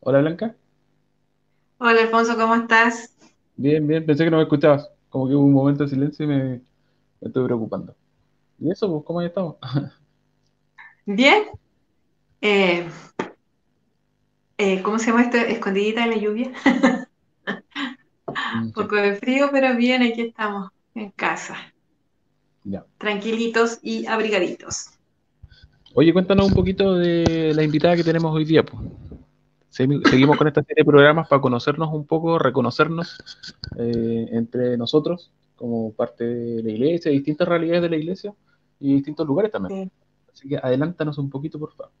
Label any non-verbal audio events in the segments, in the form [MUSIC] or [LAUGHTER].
Hola Blanca. Hola Alfonso, ¿cómo estás? Bien, bien. Pensé que no me escuchabas. Como que hubo un momento de silencio y me, me estoy preocupando. ¿Y eso, pues, cómo has estado? [LAUGHS] Bien. Eh, eh, ¿cómo se llama esto? Escondidita en la lluvia. [LAUGHS] Mm, Un poco de frío, pero bien, aquí estamos en casa. ya. Tranquilitos y abrigaditos. Oye, cuéntanos un poquito de la invitada que tenemos hoy día, pues. Segui- Seguimos con esta serie de programas para conocernos un poco, reconocernos eh, entre nosotros como parte de la iglesia, distintas realidades de la iglesia y distintos lugares también. Sí. Así que adelántanos un poquito, por favor.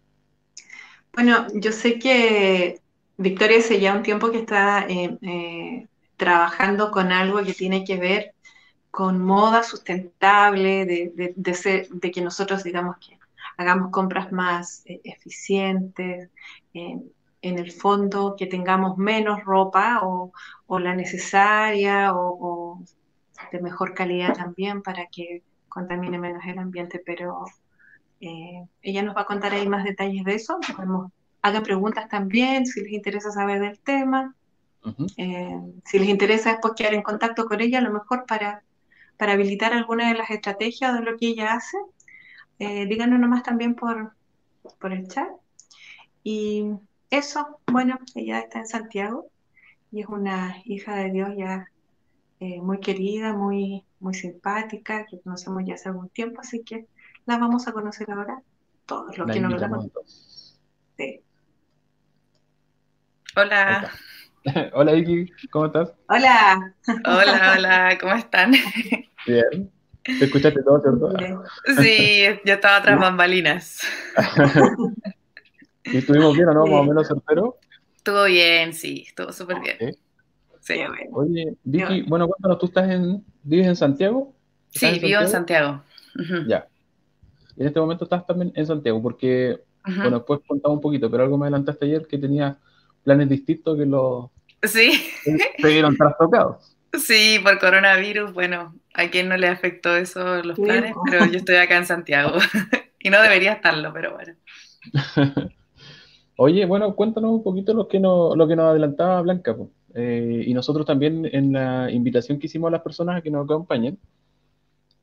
Bueno, yo sé que Victoria hace ya un tiempo que está eh, eh, trabajando con algo que tiene que ver con moda sustentable, de, de- de ser- de que nosotros digamos que hagamos compras más eficientes, en el fondo que tengamos menos ropa o, o la necesaria o, o de mejor calidad también para que contamine menos el ambiente, pero eh, ella nos va a contar ahí más detalles de eso. Podemos, hagan preguntas también si les interesa saber del tema. Ujú. Eh, si les interesa después quedar en contacto con ella, a lo mejor para, para habilitar alguna de las estrategias de lo que ella hace, eh, díganos nomás también por, por el chat. Y eso, bueno, ella está en Santiago y es una hija de Dios ya eh, muy querida, muy, muy simpática, que conocemos ya hace algún tiempo, así que la vamos a conocer ahora, todos los La que no lo entonces. Ahí Hola. [LAUGHS] Hola Vicky, ¿cómo estás? Hola. hola, hola, ¿cómo están? Bien. ¿Te escuchaste todo, cierto? Sí, yo estaba tras bambalinas. [LAUGHS] ¿Y estuvimos bien o no? Más o menos certero. Estuvo bien, sí, estuvo súper bien. Sí. Sí. Oye, Vicky, bueno. bueno, cuéntanos, ¿tú estás en, vives en Santiago? ¿Estás sí, vivo en Santiago. Ujú, Ya. Y en este momento estás también en Santiago, porque, bueno, después contaba un poquito, pero algo me adelantaste ayer que tenías planes distintos que los Sí, se vieron trastocados. [LAUGHS] sí, por coronavirus, bueno, a quien no le afectó eso los Sí, planes, pero yo estoy acá en Santiago [LAUGHS] y no debería estarlo, pero bueno. [LAUGHS] Oye, bueno, cuéntanos un poquito lo que nos, lo que nos adelantaba Blanca. Eh, y nosotros también en la invitación que hicimos a las personas a que nos acompañen,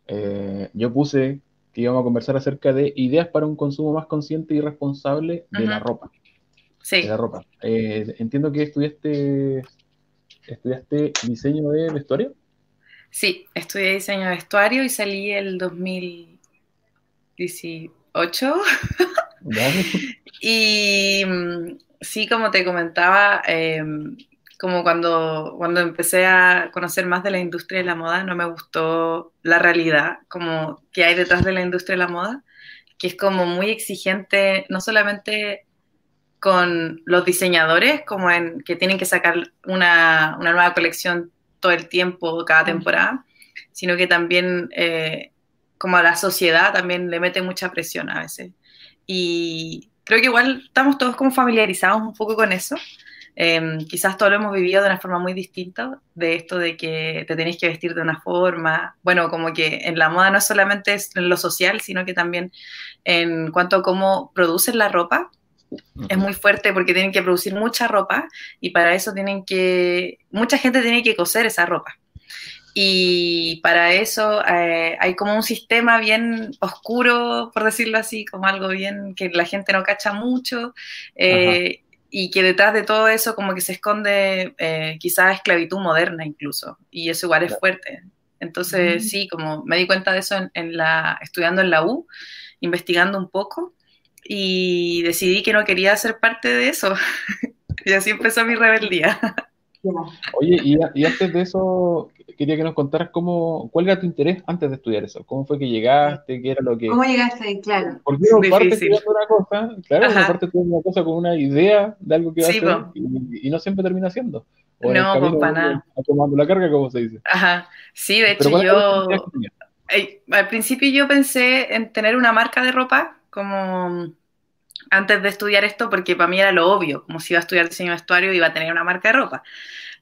eh, yo puse que íbamos a conversar acerca de ideas para un consumo más consciente y responsable de la ropa. De Sí, la ropa. Eh, entiendo que estudiaste, estudiaste diseño de vestuario. sí, estudié diseño de vestuario y salí el 2018. Ya. [LAUGHS] Y mm, sí, como te comentaba, eh, como cuando, cuando empecé a conocer más de la industria de la moda, no me gustó la realidad, como que hay detrás de la industria de la moda, que es como muy exigente, no solamente con los diseñadores, como en que tienen que sacar una, una nueva colección todo el tiempo, cada temporada, sino que también eh, como a la sociedad también le mete mucha presión a veces. Y creo que igual estamos todos como familiarizados un poco con eso. Eh, quizás todos lo hemos vivido de una forma muy distinta, de esto de que te tenéis que vestir de una forma, bueno, como que en la moda no solamente es en lo social, sino que también en cuanto a cómo producen la ropa, es muy fuerte porque tienen que producir mucha ropa y para eso tienen que, mucha gente tiene que coser esa ropa. Y para eso eh, hay como un sistema bien oscuro, por decirlo así, como algo bien que la gente no cacha mucho, eh, y que detrás de todo eso como que se esconde eh, quizás esclavitud moderna incluso, y eso igual es fuerte. Entonces Mm. sí, como me di cuenta de eso en, en la, estudiando en la U, investigando un poco, y decidí que no quería ser parte de eso. [LAUGHS] y así empezó mi rebeldía. Oye, y, y antes de eso, quería que nos contaras cómo, cuál era tu interés antes de estudiar eso. ¿Cómo fue que llegaste? ¿Qué era lo que...? ¿Cómo llegaste? Claro. Porque uno parte estudiando una cosa, claro, uno Ajá. parte estudiando una cosa con una idea de algo que va Sí, a hacer y, y no siempre termina haciendo. O No, pues, para nada. tomando la carga, como se dice. Ajá. Sí, de hecho ¿cuál era la yo... Eh, al principio yo pensé en tener una marca de ropa como antes de estudiar esto porque para mí era lo obvio, como si iba a estudiar diseño de vestuario iba a tener una marca de ropa.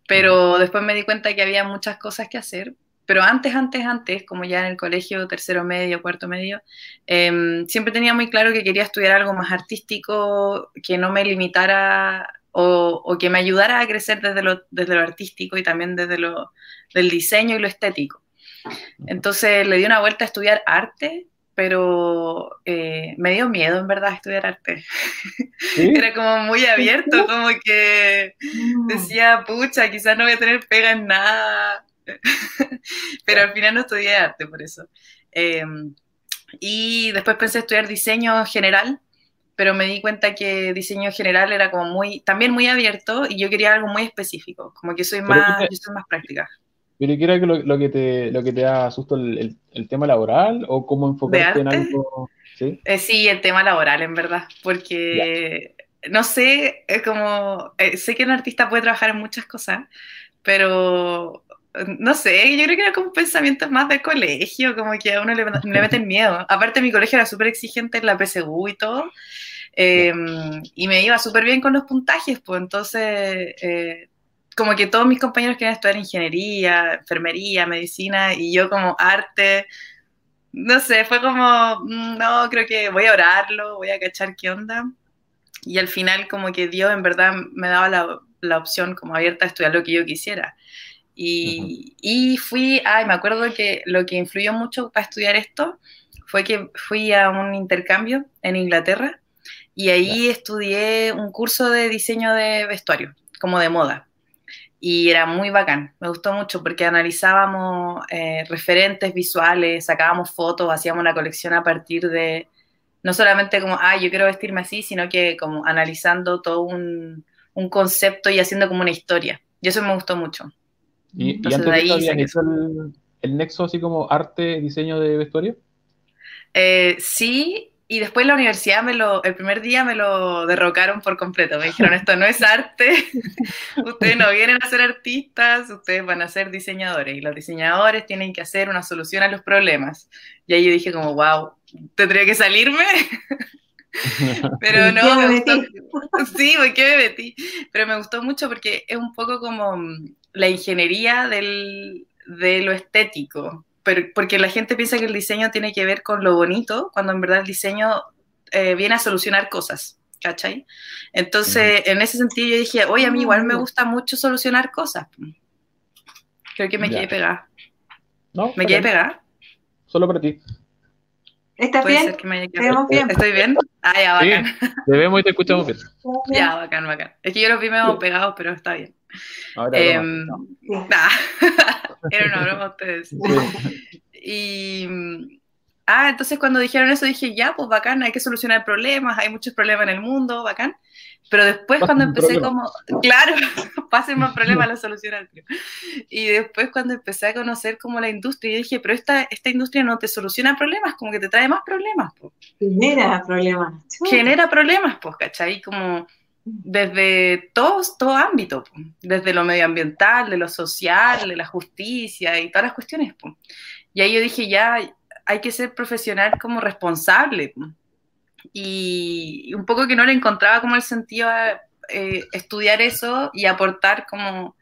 Pero después me di cuenta que había muchas cosas que hacer. Pero antes, antes, antes, como ya en el colegio, tercero medio, cuarto medio, eh, siempre tenía muy claro que quería estudiar algo más artístico, que no me limitara o, que me ayudara a crecer desde lo, desde lo artístico y también desde lo del diseño y lo estético. Entonces le di una vuelta a estudiar arte, pero eh, me dio miedo en verdad estudiar arte. [LAUGHS] Era como muy abierto, como que mm. Decía, pucha, quizás no voy a tener pega en nada, [LAUGHS] pero al final no estudié arte por eso. Em, y después pensé estudiar diseño general, pero me di cuenta que diseño general era como muy, también muy abierto y yo quería algo muy específico, como que soy más, yo soy más práctica. ¿Pero qué era lo, que te, lo que te da susto el, el, tema laboral o cómo enfocarte en algo? ¿Sí? Eh, sí, el tema laboral, en verdad, porque no sé, como, eh, sé que un artista puede trabajar en muchas cosas, pero no sé, yo creo que era como un pensamiento más del colegio, como que a uno le, le meten miedo. Aparte, mi colegio era súper exigente en la PSU y todo, em, y me iba súper bien con los puntajes, pues entonces, eh, como que todos mis compañeros querían estudiar ingeniería, enfermería, medicina, y yo como arte, no sé, fue como, mm, no, creo que voy a orarlo, voy a cachar qué onda. Y al final como que Dios en verdad me daba la, la opción como abierta a estudiar lo que yo quisiera. Y, y, fui, ay, me acuerdo que lo que influyó mucho para estudiar esto fue que fui a un intercambio en Inglaterra y ahí estudié un curso de diseño de vestuario, como de moda. Y era muy bacán, me gustó mucho porque analizábamos eh, referentes visuales, sacábamos fotos, hacíamos una colección a partir de, no solamente como, ah, yo quiero vestirme así, sino que como analizando todo un, un concepto y haciendo como una historia. Y eso me gustó mucho. ¿Y, antes de eso el, nexo así como arte, diseño de vestuario? Eh, sí, y después la universidad me lo, el primer día me lo derrocaron por completo. Me dijeron, esto no es arte, [LAUGHS] ustedes no vienen a ser artistas, ustedes van a ser diseñadores. Y los diseñadores tienen que hacer una solución a los problemas. Y ahí yo dije como, wow, ¿tendría que salirme? [LAUGHS] Pero no, me gustó. [LAUGHS] Sí, qué me metí? Pero me gustó mucho porque es un poco como la ingeniería del, de lo estético. Pero, porque la gente piensa que el diseño tiene que ver con lo bonito, cuando en verdad el diseño eh, viene a solucionar cosas. ¿Cachai? Entonces, en ese sentido yo dije, oye, a mí igual me gusta mucho solucionar cosas. Creo que me quedé pegada. ¿No? ¿Me quedé pegada? Solo para ti. ¿Estás bien? bien? ¿Estoy bien? Ah, ya, bacán. Sí, te vemos y te escuchamos bien. Ya, bacán, bacán. Es que yo los vi medio pegados, pero está bien. Ahora eh, [LAUGHS] era una broma ustedes. Y. Ah, entonces cuando dijeron eso dije, ya, pues bacán, hay que solucionar problemas, hay muchos problemas en el mundo, bacán. Pero después cuando empecé como, claro, [LAUGHS] pasen más problemas, la solucionar. Y después cuando empecé a conocer como la industria, yo dije, pero esta, esta industria no te soluciona problemas, como que te trae más problemas. Genera problemas. Genera problemas, pues, ¿cachai? Como desde todo, todo ámbito, desde lo medioambiental, de lo social, de la justicia y todas las cuestiones. Y ahí yo dije, ya hay que ser profesional como responsable. Y un poco que no le encontraba como el sentido a eh, estudiar eso y aportar como,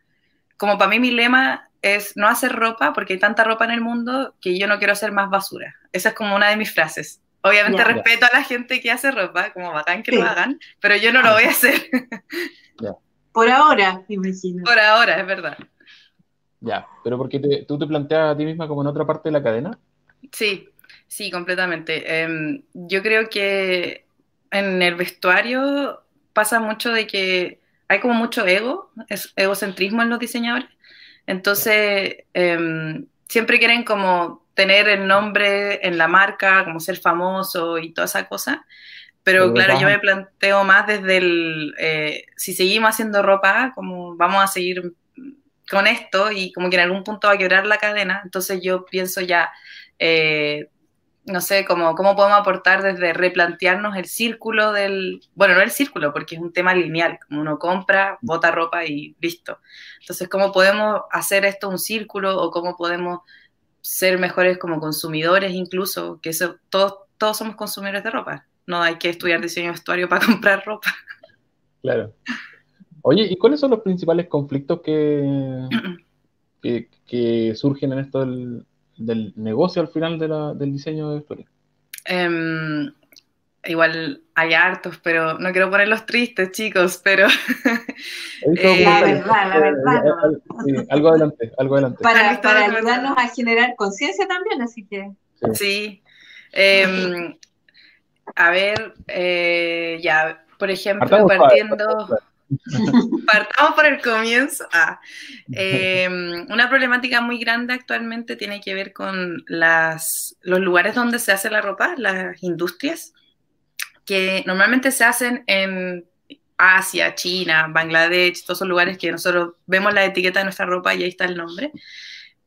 como para mí mi lema es no hacer ropa porque hay tanta ropa en el mundo que yo no quiero hacer más basura. Esa es como una de mis frases. Obviamente respeto a la gente que hace ropa, como bacán que lo hagan, pero yo no lo voy a hacer. Por ahora, imagino. Por ahora, es verdad. Ya, pero porque tú te planteas a ti misma como en otra parte de la cadena. Sí, sí, completamente. Em, yo creo que en el vestuario pasa mucho de que hay como mucho ego, es egocentrismo en los diseñadores. Entonces, em, siempre quieren como tener el nombre en la marca, como ser famoso y toda esa cosa. Pero claro, yo me planteo más desde el, eh, si seguimos haciendo ropa, como vamos a seguir con esto y como que en algún punto va a quebrar la cadena, entonces yo pienso ya, eh, no sé, cómo, cómo podemos aportar desde replantearnos el círculo del, bueno, no el círculo, porque es un tema lineal, como uno compra, bota ropa y listo. Entonces, ¿cómo podemos hacer esto un círculo o cómo podemos ser mejores como consumidores incluso, que eso, todos, todos somos consumidores de ropa. No hay que estudiar diseño de vestuario para [LAUGHS] comprar ropa. Claro. Oye, ¿y cuáles son los principales conflictos que, [CLEARS THROAT] que, surgen en esto del, negocio al final de la, del diseño de vestuario? Em, igual hay hartos, pero no quiero ponerlos tristes, chicos, pero... Eh, la verdad, la verdad. algo adelante, algo adelante. Para, para ayudarnos a generar conciencia también, así que... Sí. Em, a ver, eh, ya, por ejemplo, partiendo... [LAUGHS] Partamos por el comienzo. Ah, em, una problemática muy grande actualmente tiene que ver con las, los lugares donde se hace la ropa, las industrias que normalmente se hacen en Asia, China, Bangladesh, todos esos lugares que nosotros vemos la etiqueta de nuestra ropa y ahí está el nombre,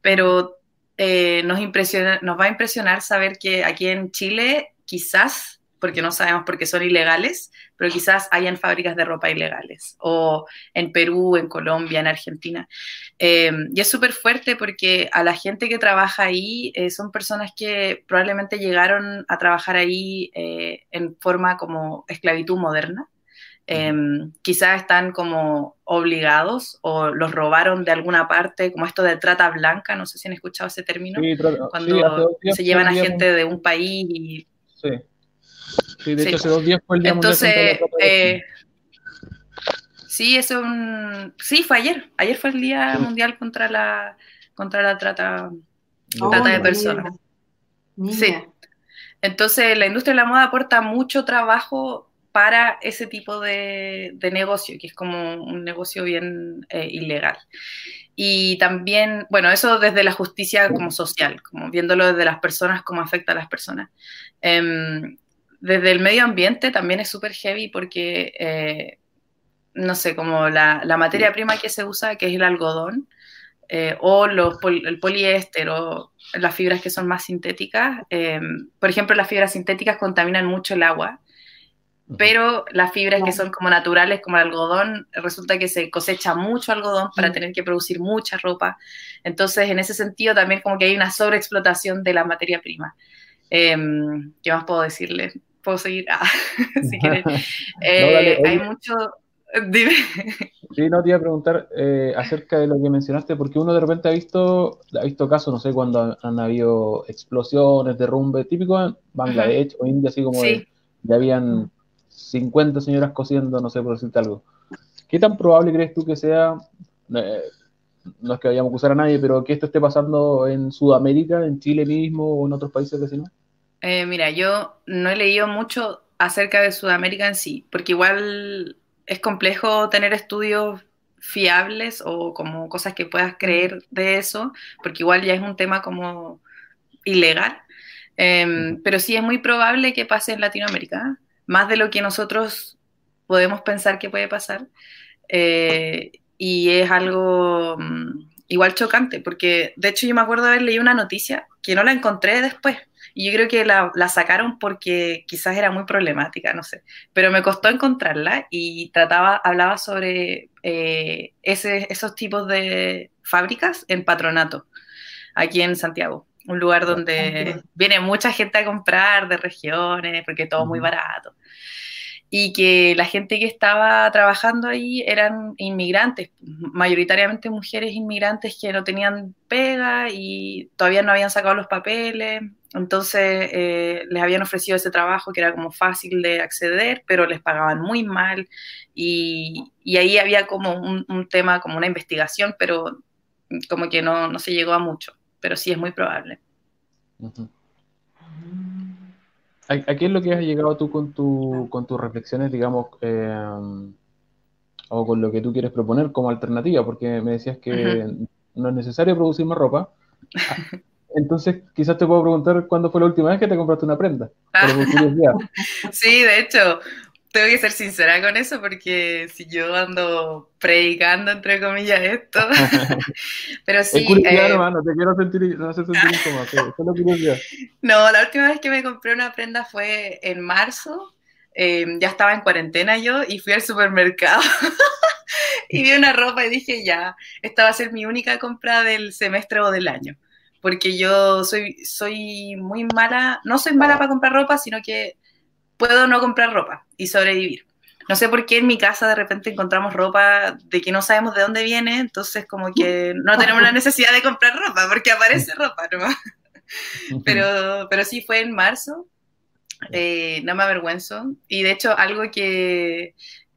pero eh, nos, impresiona, nos va a impresionar saber que aquí en Chile quizás, porque no sabemos porque son ilegales, pero quizás hayan fábricas de ropa ilegales, o en Perú, en Colombia, en Argentina. Eh, y es súper fuerte porque a la gente que trabaja ahí eh, son personas que probablemente llegaron a trabajar ahí eh, en forma como esclavitud moderna. quizás están como obligados o los robaron de alguna parte, como esto de trata blanca, no sé si han escuchado ese término, cuando se llevan a gente de un país y... Sí. Sí, de hecho, hace dos días fue el día Entonces, eh, sí, es un, sí, fue ayer. Ayer fue el día mundial contra la contra la trata, trata de personas. Sí. Entonces, la industria de la moda aporta mucho trabajo para ese tipo de, negocio, que es como un negocio bien eh, ilegal. Y también, bueno, eso desde la justicia como social, como viéndolo desde las personas, cómo afecta a las personas. Em, desde el medio ambiente también es súper heavy porque, eh, no sé, como la, materia prima que se usa, que es el algodón, eh, o los, el poliéster o las fibras que son más sintéticas. Eh, por ejemplo, las fibras sintéticas contaminan mucho el agua, pero las fibras que son como naturales, como el algodón, resulta que se cosecha mucho algodón para tener que producir mucha ropa. Entonces, en ese sentido, también como que hay una sobreexplotación de la materia prima. ¿Qué más puedo decirle? Puedo seguir, ah, [LAUGHS] si quieres. [LAUGHS] Eh, hay mucho, dime. Sí, no te iba a preguntar eh, acerca de lo que mencionaste, porque uno de repente ha visto, ha visto casos, no sé, cuando han, habido explosiones, derrumbes, típico en Bangladesh o India, así como de, ya habían 50 señoras cosiendo, no sé, por decirte algo. ¿Qué tan probable crees tú que sea, eh, no es que vayamos a acusar a nadie, pero que esto esté pasando en Sudamérica, en Chile mismo o en otros países vecinos? Eh, mira, yo no he leído mucho acerca de Sudamérica en sí, porque igual es complejo tener estudios fiables o como cosas que puedas creer de eso, porque igual ya es un tema como ilegal. Em, pero sí es muy probable que pase en Latinoamérica, más de lo que nosotros podemos pensar que puede pasar. Eh, y es algo mm, igual chocante, porque de hecho yo me acuerdo haber leído una noticia que no la encontré después, y yo creo que la, sacaron porque quizás era muy problemática, no sé. Pero me costó encontrarla y trataba, hablaba sobre eh, ese, esos tipos de fábricas en patronato, aquí en Santiago. Un lugar donde viene mucha gente a comprar de regiones, porque todo muy barato y que la gente que estaba trabajando ahí eran inmigrantes, mayoritariamente mujeres inmigrantes que no tenían pega y todavía no habían sacado los papeles, entonces eh, les habían ofrecido ese trabajo que era como fácil de acceder, pero les pagaban muy mal. Y, ahí había como un, tema, como una investigación, pero como que no, no, se llegó a mucho, pero sí es muy probable. ¿A, qué es lo que has llegado tú con, tu, con tus reflexiones, digamos, eh, o con lo que tú quieres proponer como alternativa? Porque me decías que no es necesario producir más ropa. [LAUGHS] Entonces, quizás te puedo preguntar cuándo fue la última vez que te compraste una prenda. [LAUGHS] sí, de hecho, tengo que ser sincera con eso porque si yo ando predicando, entre comillas, esto. [LAUGHS] [LAUGHS] Pero sí. Es hermano, te quiero sentir, no sentir solo [LAUGHS] No, la última vez que me compré una prenda fue en marzo. Em, ya estaba en cuarentena yo y fui al supermercado y vi una ropa y dije ya, esta va a ser mi única compra del semestre o del año. Porque yo soy, soy muy mala, no soy mala para comprar ropa, sino que puedo no comprar ropa y sobrevivir. No sé por qué en mi casa de repente encontramos ropa de que no sabemos de dónde viene, entonces como que no [LAUGHS] tenemos la necesidad de comprar ropa porque aparece ropa ¿no? Pero, pero sí fue en marzo Eh, no me avergüenzo. Y de hecho, algo que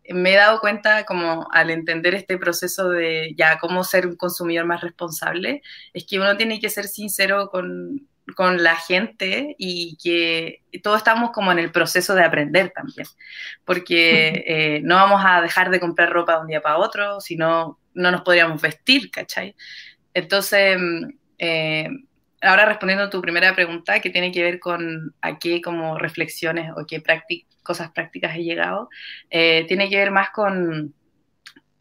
me he dado cuenta como al entender este proceso de ya cómo ser un consumidor más responsable, es que uno tiene que ser sincero con, con la gente y que todos estamos como en el proceso de aprender también, porque eh, no vamos a dejar de comprar ropa de un día para otro, sino no nos podríamos vestir, ¿cachai? Entonces, eh, ahora respondiendo a tu primera pregunta, que tiene que ver con a qué como reflexiones o qué cosas prácticas he llegado, eh, tiene que ver más con,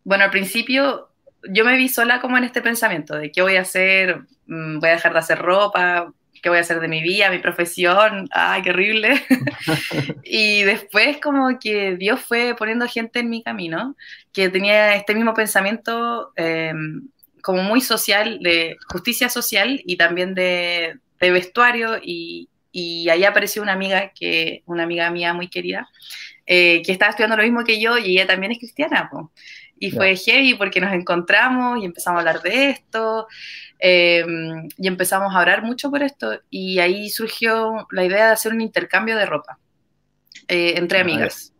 bueno, al principio yo me vi sola como en este pensamiento de qué voy a hacer, mm, voy a dejar de hacer ropa, qué voy a hacer de mi vida, mi profesión, ay, qué horrible. [LAUGHS] y después como que Dios fue poniendo gente en mi camino que tenía este mismo pensamiento em, como muy social, de justicia social y también de, vestuario y, y, ahí apareció una amiga, que, una amiga mía muy querida, eh, que estaba estudiando lo mismo que yo y ella también es cristiana. Y fue heavy porque nos encontramos y empezamos a hablar de esto em, y empezamos a orar mucho por esto y ahí surgió la idea de hacer un intercambio de ropa eh, entre amigas.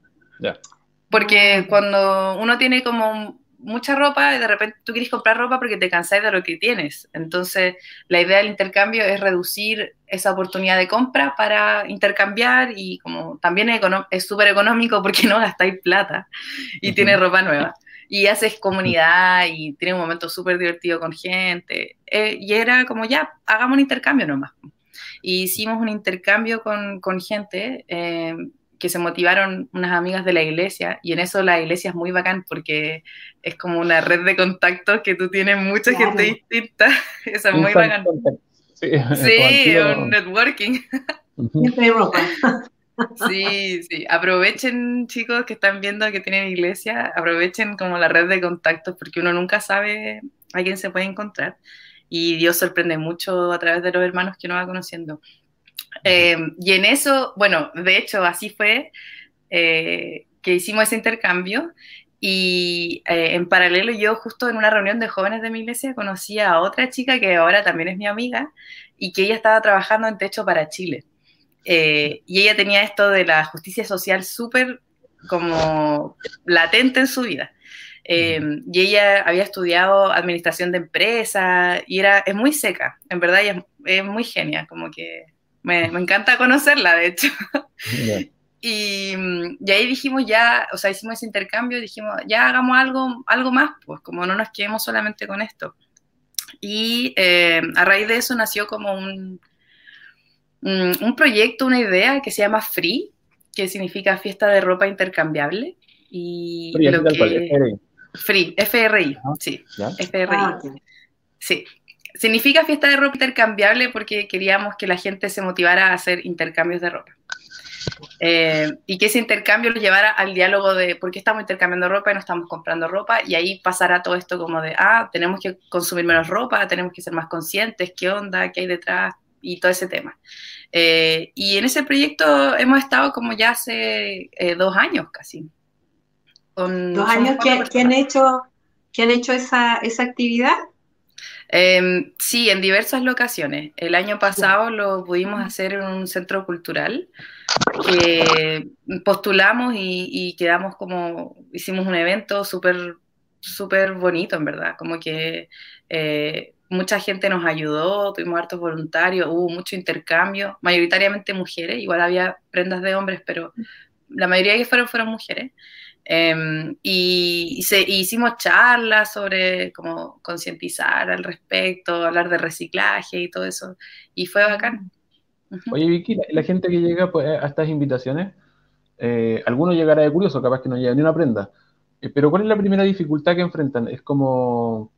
Porque cuando uno tiene como mucha ropa y de repente tú quieres comprar ropa porque te cansáis de lo que tienes. Entonces, la idea del intercambio es reducir esa oportunidad de compra para intercambiar y como también es súper económico porque no gastáis plata y tienes ropa nueva y haces comunidad y tienes un momento súper divertido con gente. Eh, y era como, ya, hagamos un intercambio nomás. Y hicimos un intercambio con, con gente eh, que se motivaron unas amigas de la iglesia y en eso la iglesia es muy bacán porque es como una red de contactos que tú tienes mucha gente distinta. [LAUGHS] Eso es muy bacán. Sí, [LAUGHS] sí un networking. [LAUGHS] Sí, sí, aprovechen chicos que están viendo que tienen iglesia, aprovechen como la red de contactos porque uno nunca sabe a quién se puede encontrar y Dios sorprende mucho a través de los hermanos que uno va conociendo. Eh, y en eso, bueno, de hecho así fue eh, que hicimos ese intercambio y eh, en paralelo yo justo en una reunión de jóvenes de mi iglesia conocí a otra chica que ahora también es mi amiga y que ella estaba trabajando en Techo para Chile. Eh, y ella tenía esto de la justicia social súper como latente en su vida. Eh, y ella había estudiado administración de empresas y era, es muy seca, en verdad, es, es, muy genia, como que me, me encanta conocerla, de hecho. [LAUGHS] Y, y, ahí dijimos ya, o sea, hicimos ese intercambio y dijimos, ya hagamos algo, algo más, pues como no nos quedemos solamente con esto. Y eh, a raíz de eso nació como un, un proyecto, una idea que se llama Free, que significa fiesta de ropa intercambiable. Y Free, lo que... Free, FRI, ah, sí, FRI. Ah, sí. Significa fiesta de ropa intercambiable porque queríamos que la gente se motivara a hacer intercambios de ropa. Eh, y que ese intercambio lo llevara al diálogo de por qué estamos intercambiando ropa y no estamos comprando ropa, y ahí pasará todo esto como de, ah, tenemos que consumir menos ropa, tenemos que ser más conscientes, qué onda, qué hay detrás, y todo ese tema. Eh, y en ese proyecto hemos estado como ya hace eh, dos años casi. ¿Dos años que, han hecho, que han hecho esa, esa actividad? Em, sí, en diversas locaciones. El año pasado lo pudimos hacer en un centro cultural que postulamos y, quedamos como, hicimos un evento súper súper bonito, en verdad, como que eh, mucha gente nos ayudó, tuvimos hartos voluntarios, hubo mucho intercambio, mayoritariamente mujeres, igual había prendas de hombres, pero la mayoría que fueron fueron mujeres. Em, y, hicimos charlas sobre cómo concientizar al respecto, hablar de reciclaje y todo eso, y fue bacán. Oye, Vicky, la, gente que llega pues, a estas invitaciones, eh, alguno llegará de curioso, capaz que no llega ni una prenda, eh, pero ¿cuál es la primera dificultad que enfrentan? Es como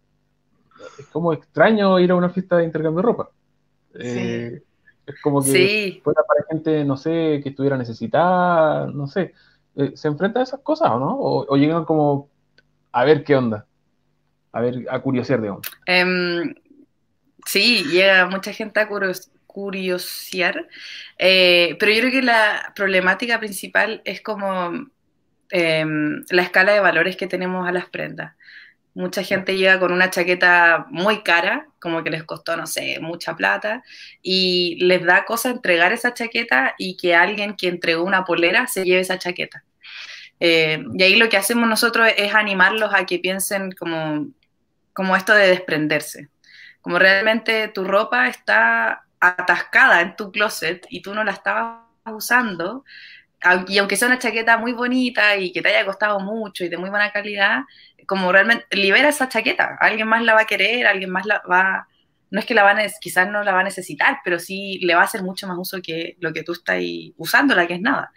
es como extraño ir a una fiesta de intercambio de ropa. Eh, es como que fuera para gente, no sé, que estuviera necesitada, no sé. Eh, ¿Se enfrenta a esas cosas o no? O, llegan como a ver qué onda? A ver, a curiosear, digamos. Um, sí, llega mucha gente a curiosear, eh, pero yo creo que la problemática principal es como em, la escala de valores que tenemos a las prendas Mucha gente llega con una chaqueta muy cara, como que les costó, no sé, mucha plata, y les da cosa entregar esa chaqueta y que alguien que entregó una polera se lleve esa chaqueta. Eh, y ahí lo que hacemos nosotros es animarlos a que piensen como, como esto de desprenderse. Como realmente tu ropa está atascada en tu closet y tú no la estabas usando, y aunque sea una chaqueta muy bonita y que te haya costado mucho y de muy buena calidad, como realmente libera esa chaqueta, alguien más la va a querer, alguien más la va, no es que la van a, quizás no la va a necesitar, pero sí le va a hacer mucho más uso que lo que tú estás usándola, que es nada.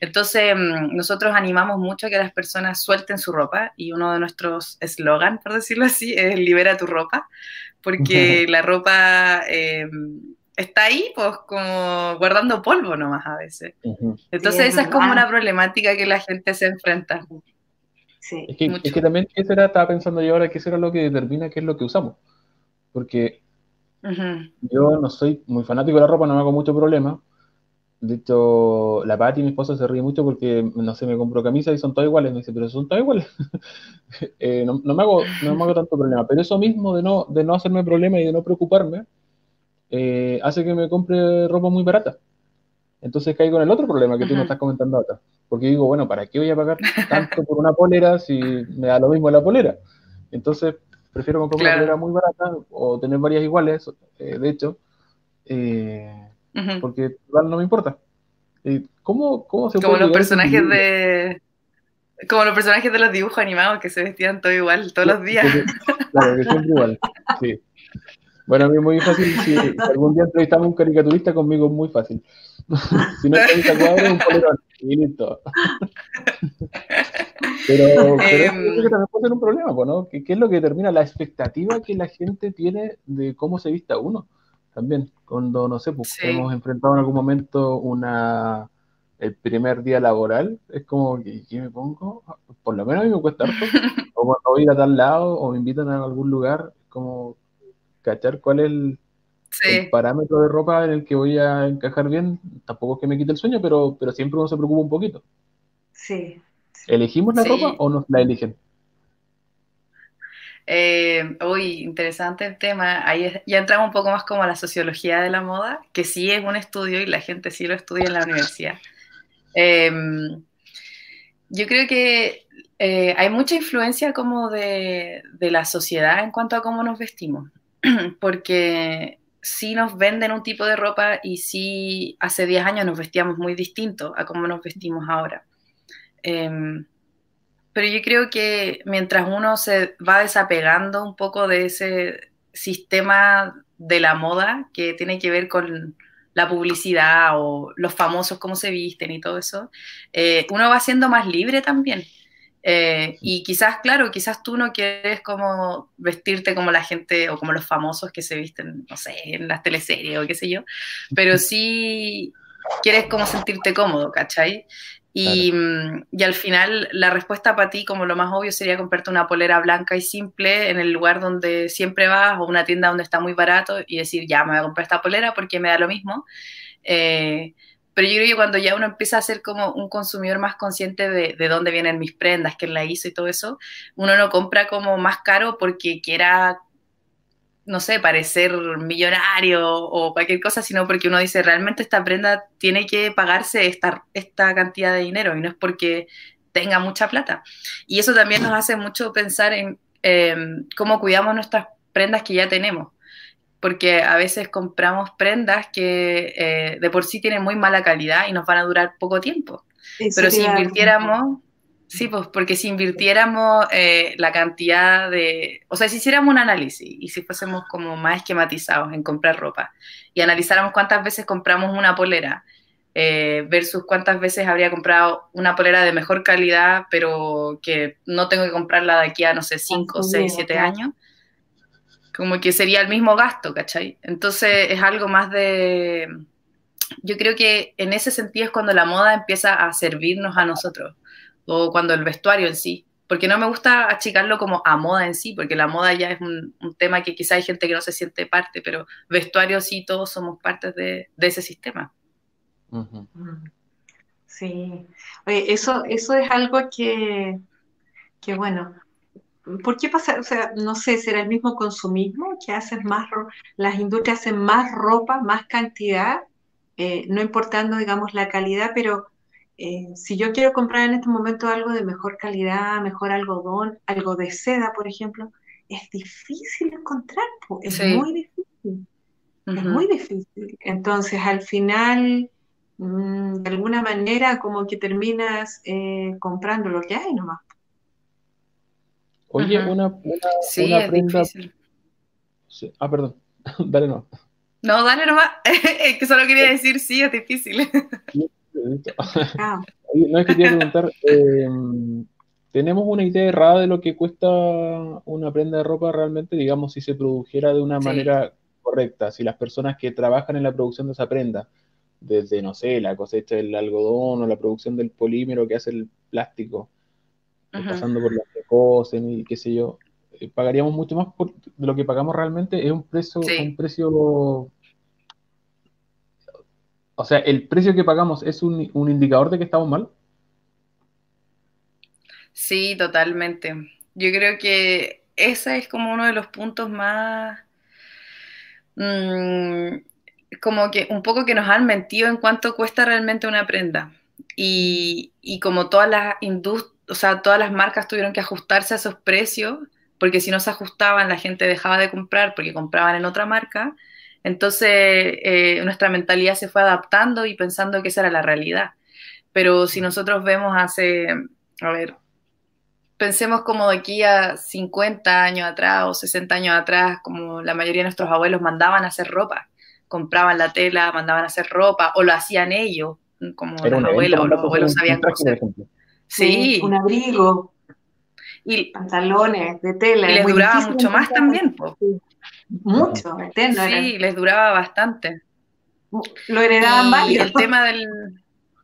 Entonces, mm, nosotros animamos mucho a que las personas suelten su ropa y uno de nuestros eslogan, por decirlo así, es libera tu ropa, porque [LAUGHS] la ropa... Eh, está ahí, pues, como guardando polvo nomás a veces. Entonces, esa es como una problemática que la gente se enfrenta. Sí, es, que, también, eso era, estaba pensando yo ahora, que eso era lo que determina qué es lo que usamos. Porque yo no soy muy fanático de la ropa, no me hago mucho problema. De hecho, la Pati, mi esposa, se ríe mucho porque, no sé, me compro camisas y son todas iguales. Me dice, pero son todas iguales. [LAUGHS] Eh, no, me hago, no me hago tanto problema. Pero eso mismo de no, de no hacerme problema y de no preocuparme, eh, hace que me compre ropa muy barata. Entonces caigo en el otro problema que tú me estás comentando ahora. Porque digo, bueno, ¿para qué voy a pagar tanto por una polera si me da lo mismo la polera? Entonces prefiero comprar una polera muy barata o tener varias iguales, eh, de hecho, eh, porque no me importa. ¿Cómo, cómo se Como los personajes de como los personajes de los dibujos animados que se vestían todo igual todos los días. Claro, que siempre igual. Sí. Bueno, a mí es muy fácil. Si algún día entrevistamos a un caricaturista, conmigo es muy fácil. [LAUGHS] si no entrevista cuadro, un polerón. Y listo. [LAUGHS] pero, pero em, que también puede ser un problema, ¿no? ¿Qué, es lo que determina la expectativa que la gente tiene de cómo se vista uno? También, cuando, no sé, pues, hemos enfrentado en algún momento una el primer día laboral, es como, ¿qué, ¿qué, me pongo? Por lo menos a mí me cuesta harto. [LAUGHS] O cuando voy a tal lado o me invitan a algún lugar, como, cachar cuál es el, parámetro de ropa en el que voy a encajar bien. Tampoco es que me quite el sueño, pero, pero siempre uno se preocupa un poquito. Sí. ¿Elegimos la ropa o nos la eligen? Eh, uy, interesante el tema. Ahí ya entramos un poco más como a la sociología de la moda, que sí es un estudio y la gente sí lo estudia en la universidad. Em, yo creo que eh, hay mucha influencia como de, de, la sociedad en cuanto a cómo nos vestimos. [CLEARS THROAT] porque sí nos venden un tipo de ropa y sí hace 10 años nos vestíamos muy distinto a cómo nos vestimos ahora. Em, pero yo creo que mientras uno se va desapegando un poco de ese sistema de la moda que tiene que ver con la publicidad o los famosos, cómo se visten y todo eso, eh, uno va siendo más libre también. Eh, y quizás, claro, quizás tú no quieres como vestirte como la gente o como los famosos que se visten, no sé, en las teleseries o qué sé yo, pero sí quieres como sentirte cómodo, ¿cachai? Y, mm, y, al final la respuesta para ti, como lo más obvio, sería comprarte una polera blanca y simple en el lugar donde siempre vas o una tienda donde está muy barato y decir, ya, me voy a comprar esta polera porque me da lo mismo. Eh, pero yo creo que cuando ya uno empieza a ser como un consumidor más consciente de, de, dónde vienen mis prendas, quién la hizo y todo eso, uno no compra como más caro porque quiera, no sé, parecer millonario o cualquier cosa, sino porque uno dice, realmente esta prenda tiene que pagarse esta, esta cantidad de dinero y no es porque tenga mucha plata. Y eso también nos hace mucho pensar en eh, cómo cuidamos nuestras prendas que ya tenemos porque a veces compramos prendas que eh, de por sí tienen muy mala calidad y nos van a durar poco tiempo. Pero si invirtiéramos, sí, pues porque si invirtiéramos eh, la cantidad de, o sea, si hiciéramos un análisis y si fuésemos como más esquematizados en comprar ropa y analizáramos cuántas veces compramos una polera eh, versus cuántas veces habría comprado una polera de mejor calidad, pero que no tengo que comprarla de aquí a, no sé, 5, 6, 7 años como que sería el mismo gasto, ¿cachai? Entonces es algo más de... Yo creo que en ese sentido es cuando la moda empieza a servirnos a nosotros, o cuando el vestuario en sí, porque no me gusta achicarlo como a moda en sí, porque la moda ya es un, tema que quizá hay gente que no se siente parte, pero vestuario sí, todos somos parte de, ese sistema. Sí, Oye, eso, eso es algo que, que bueno, ¿por qué pasa? O sea, no sé, será el mismo consumismo que hacen más, las industrias hacen más ropa, más cantidad, eh, no importando, digamos, la calidad, pero eh, si yo quiero comprar en este momento algo de mejor calidad, mejor algodón, algo de seda, por ejemplo, es difícil encontrar, es muy difícil. Es muy difícil. Entonces, al final, mm, de alguna manera, como que terminas eh, comprando lo que hay nomás. Oye, una, una, sí, es Difícil. Ah, perdón. [LAUGHS] dale no. No, dale nomás. [LAUGHS] es que solo quería decir sí, es difícil. [LAUGHS] Ah. no es que quería preguntar, em, ¿tenemos una idea errada de lo que cuesta una prenda de ropa realmente, digamos, si se produjera de una manera correcta? Si las personas que trabajan en la producción de esa prenda, desde, no sé, la cosecha del algodón o la producción del polímero que hace el plástico, pasando por las que cosen y qué sé yo, eh, pagaríamos mucho más por, de lo que pagamos realmente. Es un precio, un precio. O sea, el precio que pagamos es un, indicador de que estamos mal. Sí, totalmente. Yo creo que ese es como uno de los puntos más. Mm, como que un poco que nos han mentido en cuánto cuesta realmente una prenda. Y, y como todas las industrias, o sea, todas las marcas tuvieron que ajustarse a esos precios, porque si no se ajustaban la gente dejaba de comprar porque compraban en otra marca. Entonces eh, nuestra mentalidad se fue adaptando y pensando que esa era la realidad. Pero si nosotros vemos hace, a ver, pensemos como de aquí a 50 años atrás o 60 años atrás, como la mayoría de nuestros abuelos mandaban a hacer ropa, compraban la tela, mandaban a hacer ropa o lo hacían ellos, como los abuelos o los abuelos sabían coser. Sí. Un abrigo. Y, pantalones de tela. Y les duraba mucho más también. Mucho, eterno. Sí, les duraba bastante. Lo heredaban más. Y el tema del...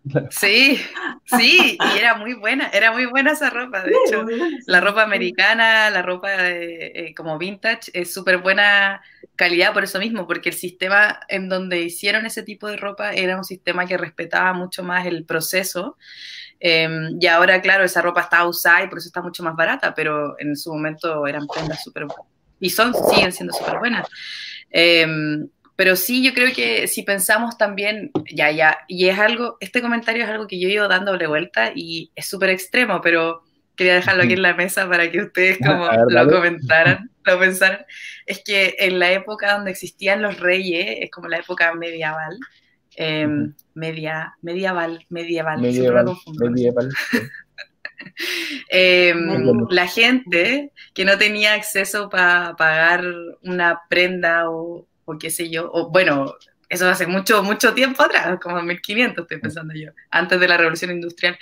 [LAUGHS] Sí, sí, y era muy buena, era muy buena esa ropa, de hecho. La ropa americana, la ropa eh, como vintage, es súper buena calidad por eso mismo, porque el sistema en donde hicieron ese tipo de ropa era un sistema que respetaba mucho más el proceso Em, y ahora, claro, esa ropa está usada y por eso está mucho más barata, pero en su momento eran prendas súper buenas. Y son, siguen siendo súper buenas. Em, pero sí, yo creo que si pensamos también, ya, ya, y es algo, este comentario es algo que yo he ido dándole vuelta y es súper extremo, pero quería dejarlo aquí en la mesa para que ustedes [LAUGHS] como lo comentaran, lo pensaran. Es que en la época donde existían los reyes, es como la época medieval, Em, media, medieval, medieval, medieval, [LAUGHS] em, la gente que no tenía acceso para pagar una prenda o, qué sé yo, o bueno, eso hace mucho, mucho tiempo atrás, como 1500 estoy pensando yo, antes de la revolución industrial,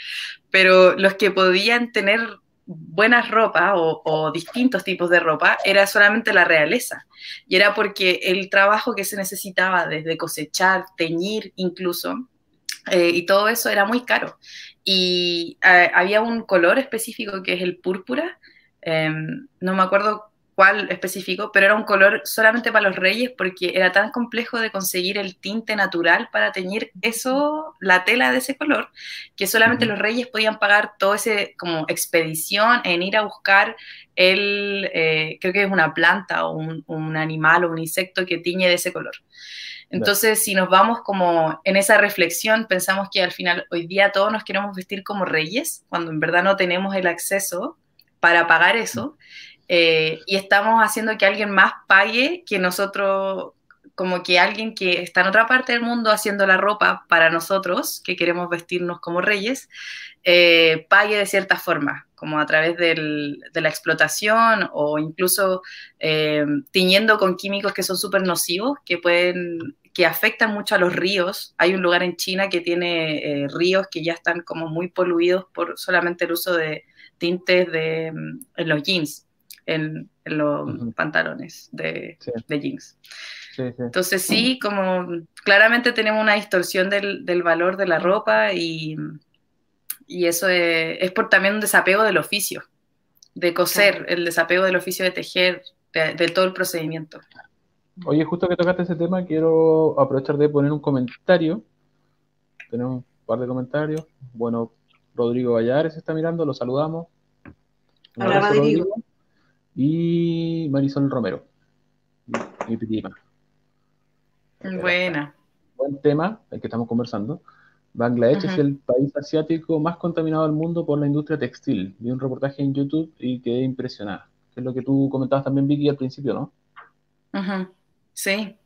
pero los que podían tener buenas ropas o, distintos tipos de ropa era solamente la realeza. Y era porque el trabajo que se necesitaba desde cosechar, teñir incluso, eh, y todo eso era muy caro. Y eh, había un color específico que es el púrpura. Em, no me acuerdo cuál específico, pero era un color solamente para los reyes porque era tan complejo de conseguir el tinte natural para teñir eso, la tela de ese color, que solamente los reyes podían pagar todo ese como expedición en ir a buscar el, eh, creo que es una planta o un, animal o un insecto que tiñe de ese color. Entonces, si nos vamos como en esa reflexión, pensamos que al final hoy día todos nos queremos vestir como reyes, cuando en verdad no tenemos el acceso para pagar eso. Eh, y estamos haciendo que alguien más pague que nosotros, como que alguien que está en otra parte del mundo haciendo la ropa para nosotros, que queremos vestirnos como reyes, eh, pague de cierta forma, como a través de la explotación o incluso eh, tiñendo con químicos que son súper nocivos, que pueden que afectan mucho a los ríos. Hay un lugar en China que tiene ríos que ya están como muy poluidos por solamente el uso de tintes de, mm, en los jeans en, los pantalones de, jeans. Entonces sí, como claramente tenemos una distorsión del, valor de la ropa y, y eso es, por también un desapego del oficio, de coser, el desapego del oficio de tejer, de, todo el procedimiento. Oye, justo que tocaste ese tema, quiero aprovechar de poner un comentario. Tenemos un par de comentarios. Bueno, Rodrigo Vallares está mirando, lo saludamos. Hola, Rodrigo. Y Marisol Romero. Mi prima. Buena. Buen tema, el que estamos conversando. Bangladesh es el país asiático más contaminado del mundo por la industria textil. Vi un reportaje en YouTube y quedé impresionada. Que es lo que tú comentabas también, Vicky, al principio, ¿no? Sí,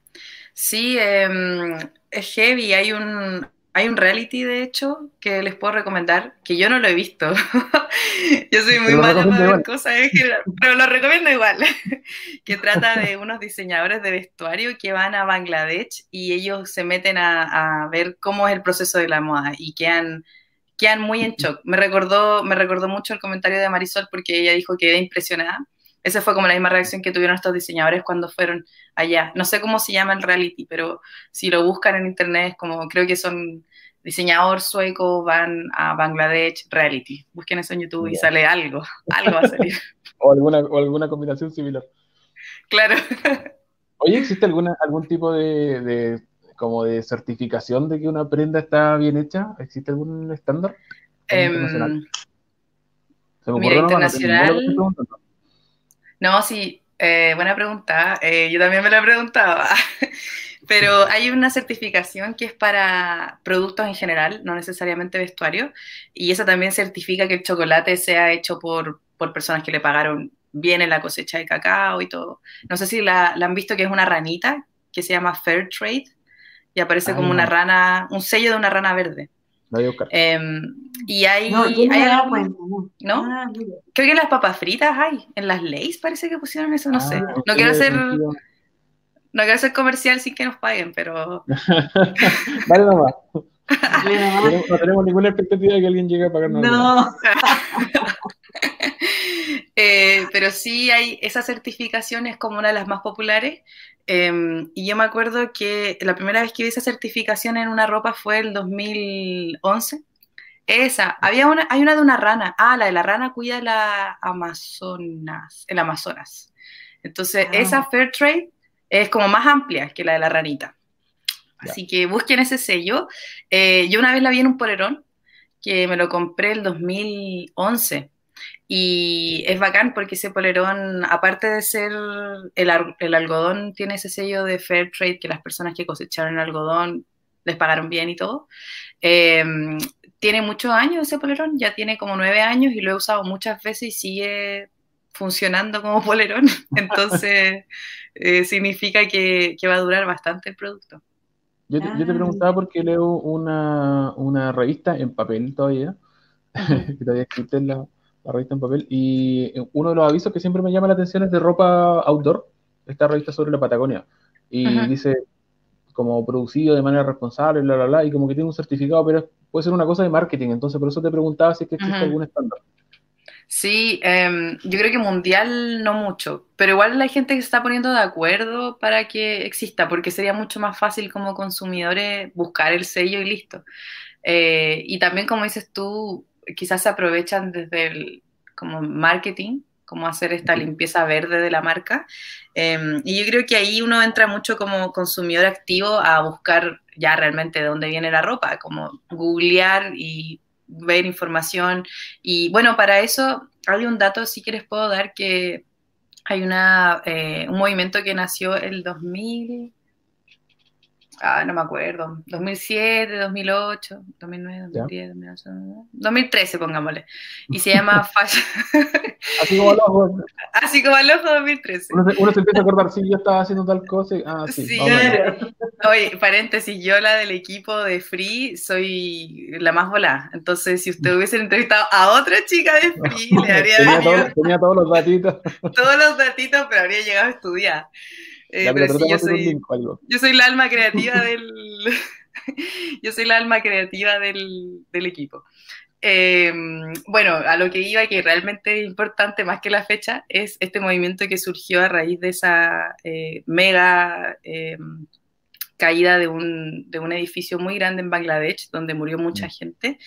sí, em, es heavy. Hay un, hay un reality, de hecho, que les puedo recomendar, que yo no lo he visto. [LAUGHS] yo soy muy mala para ver cosas pero lo recomiendo igual. [LAUGHS] que trata de [LAUGHS] unos diseñadores de vestuario que van a Bangladesh y ellos se meten a, ver cómo es el proceso de la moda y quedan, quedan muy en shock. Me recordó, me recordó mucho el comentario de Marisol porque ella dijo que quedé impresionada. Esa fue como la misma reacción que tuvieron estos diseñadores cuando fueron allá. No sé cómo se llama el reality, pero si lo buscan en internet, es como creo que son diseñador sueco van a Bangladesh reality. Busquen eso en YouTube y sale algo, algo va a salir. [LAUGHS] [LAUGHS] o, alguna, o alguna combinación similar. Claro. Oye, ¿existe alguna, algún tipo de, como de certificación de que una prenda está bien hecha? ¿Existe algún estándar? Eh, mira, internacional. No, sí, eh, buena pregunta. Eh, yo también me la preguntaba. [LAUGHS] Pero hay una certificación que es para productos en general, no necesariamente vestuario, y esa también certifica que el chocolate sea hecho por, por personas que le pagaron bien en la cosecha de cacao y todo. No sé si la, han visto que es una ranita que se llama Fair Trade y aparece como una ah. rana, un sello de una rana verde. Em, y hay. No, hay ¿no? Ah, Creo que en las papas fritas hay. En las leyes parece que pusieron eso, no ah, sé. No quiero hacer. No quiero hacer comercial sin que nos paguen, pero. [LAUGHS] vale nomás. no tenemos ninguna expectativa de que alguien llegue a pagarnos. No. [LAUGHS] Eh, pero sí hay esa certificación es como una de las más populares. Em, y yo me acuerdo que la primera vez que vi esa certificación en una ropa fue el 2011. Esa, había una, hay una de una rana. Ah, la de la rana cuida la Amazonas, el Amazonas. Entonces, ah. esa Fair Trade es como más amplia que la de la ranita. Así que busquen ese sello. Eh, yo una vez la vi en un polerón que me lo compré el 2011 y es bacán porque ese polerón, aparte de ser el, algodón, tiene ese sello de Fair Trade que las personas que cosecharon el algodón les pagaron bien y todo. Em, tiene muchos años ese polerón, ya tiene como nueve años y lo he usado muchas veces y sigue funcionando como [LAUGHS] polerón. Entonces, eh, significa que, va a durar bastante el producto. Yo te, yo te ah. preguntaba porque leo una, una, revista en papel todavía, [LAUGHS] que todavía existe en la, la revista en papel. Y uno de los avisos que siempre me llama la atención es de ropa outdoor, esta revista sobre la Patagonia. Y dice como producido de manera responsable, bla, bla, bla, y como que tiene un certificado, pero puede ser una cosa de marketing. Entonces, por eso te preguntaba si es que existe algún estándar. Sí, em, yo creo que mundial no mucho, pero igual hay gente que se está poniendo de acuerdo para que exista, porque sería mucho más fácil como consumidores buscar el sello y listo. Eh, y también, como dices tú, quizás se aprovechan desde el como marketing, como hacer esta limpieza verde de la marca. Em, y yo creo que ahí uno entra mucho como consumidor activo a buscar ya realmente de dónde viene la ropa, como googlear y ver información. Y bueno, para eso hay un dato, si quieres puedo dar, que hay una, eh, un movimiento que nació el 2000, ah, no me acuerdo, 2007, 2008, 2009, 2010, 2011, 2013, pongámosle. Y se llama [LAUGHS] Fashion. Así como al ojo. Así como al ojo 2013. Uno se, uno se, empieza a acordar, sí, yo estaba haciendo tal cosa. Y, ah, sí. sí [LAUGHS] Oye, paréntesis, yo la del equipo de Free soy la más volada. Entonces, si usted hubiese entrevistado a otra chica de Free, le habría tenía, tenía todos los datitos. todos los datitos, pero habría llegado a estudiar. Eh, yo, soy, la alma creativa del. [LAUGHS] yo soy la alma creativa del, equipo. Em, bueno, a lo que iba, que realmente es importante más que la fecha, es este movimiento que surgió a raíz de esa eh, mega caída de un, de un, edificio muy grande en Bangladesh, donde murió mucha mm. gente.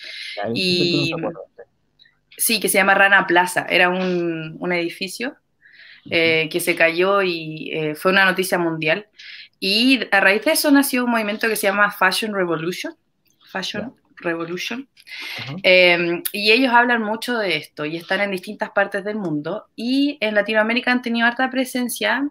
Y, sí, que se llama Rana Plaza. Era un, un edificio eh, que se cayó y eh, fue una noticia mundial. Y a raíz de eso nació un movimiento que se llama Fashion Revolution. Fashion Revolution. Em, y ellos hablan mucho de esto y están en distintas partes del mundo. Y en Latinoamérica han tenido harta presencia.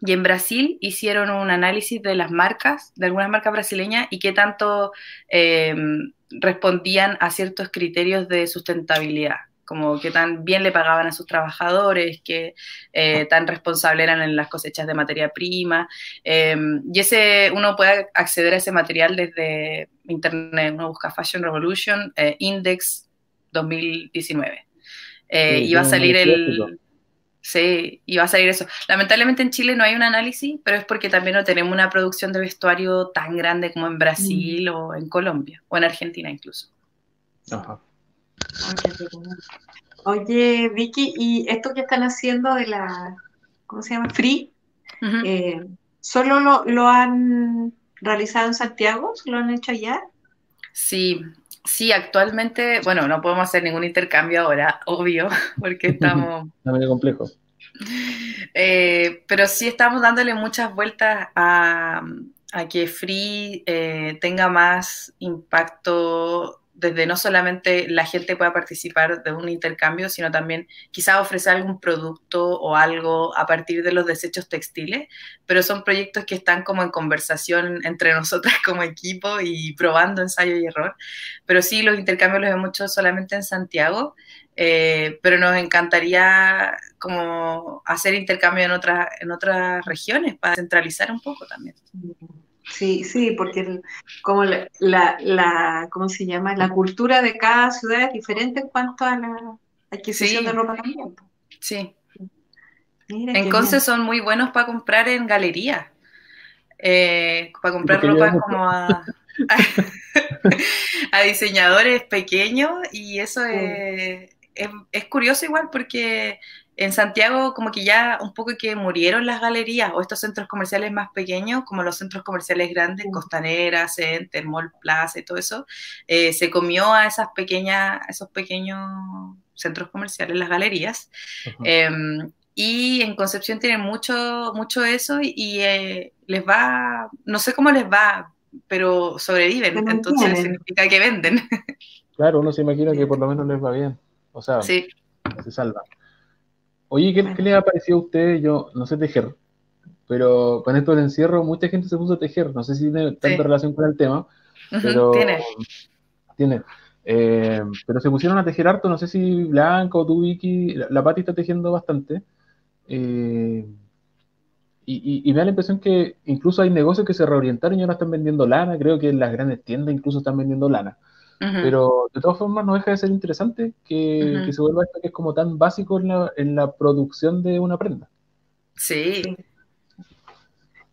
Y en Brasil hicieron un análisis de las marcas, de algunas marcas brasileñas, y qué tanto em, respondían a ciertos criterios de sustentabilidad como que tan bien le pagaban a sus trabajadores, que eh, tan responsables eran en las cosechas de materia prima. Em, y ese, uno puede acceder a ese material desde internet, uno busca Fashion Revolution, eh, Index 2019. Eh, y va a salir el... Sí, y va a salir eso. Lamentablemente en Chile no hay un análisis, pero es porque también no tenemos una producción de vestuario tan grande como en Brasil mm. o en Colombia, o en Argentina incluso. Ajá. Oye, Vicky, ¿y esto que están haciendo de la, ¿cómo se llama? Free, eh, ¿solo lo, han realizado en Santiago? ¿Lo han hecho allá? Sí, sí, actualmente, bueno, no podemos hacer ningún intercambio ahora, [LAUGHS] obvio, porque [LAUGHS] estamos... Está medio complejo. [LAUGHS] Eh, pero sí estamos dándole muchas vueltas a, que Free eh, tenga más impacto desde no solamente la gente pueda participar de un intercambio, sino también quizá ofrecer algún producto o algo a partir de los desechos textiles, pero son proyectos que están como en conversación entre nosotras [LAUGHS] como equipo y probando ensayo y error. Pero sí, los intercambios los hemos hecho solamente en Santiago, eh, pero nos encantaría como hacer intercambio en, otras en otras regiones para centralizar un poco también. Sí, sí, porque como la, la, ¿cómo se llama? La cultura de cada ciudad es diferente en cuanto a la adquisición de ropa también. Sí. en Conce son muy buenos para comprar en galerías. Eh, para comprar ropa como a, [LAUGHS] a, diseñadores pequeños y eso es, es, curioso igual porque en Santiago como que ya un poco que murieron las galerías o estos centros comerciales más pequeños, como los centros comerciales grandes, Costanera, Center, Mall Plaza y todo eso, eh, se comió a esas pequeñas, esos pequeños centros comerciales, las galerías. Em, y en Concepción tienen mucho, mucho eso y, eh, les va, no sé cómo les va, pero sobreviven, entonces significa que venden. [LAUGHS] Claro, uno se imagina que por lo menos les va bien. O sea, se salva. Oye, ¿qué, ¿qué, le ha parecido a usted? Yo no sé tejer, pero con esto del encierro, mucha gente se puso a tejer. No sé si tiene tanta relación con el tema, pero. tiene. Tiene. Eh, pero se pusieron a tejer harto, no sé si Blanca o tú, Vicky, la, la Pati está tejiendo bastante. Eh, y, y, me da la impresión que incluso hay negocios que se reorientaron y ahora están vendiendo lana. Creo que en las grandes tiendas incluso están vendiendo lana. Pero de todas formas no deja de ser interesante que, se vuelva esto que es como tan básico en la, en la producción de una prenda. Sí.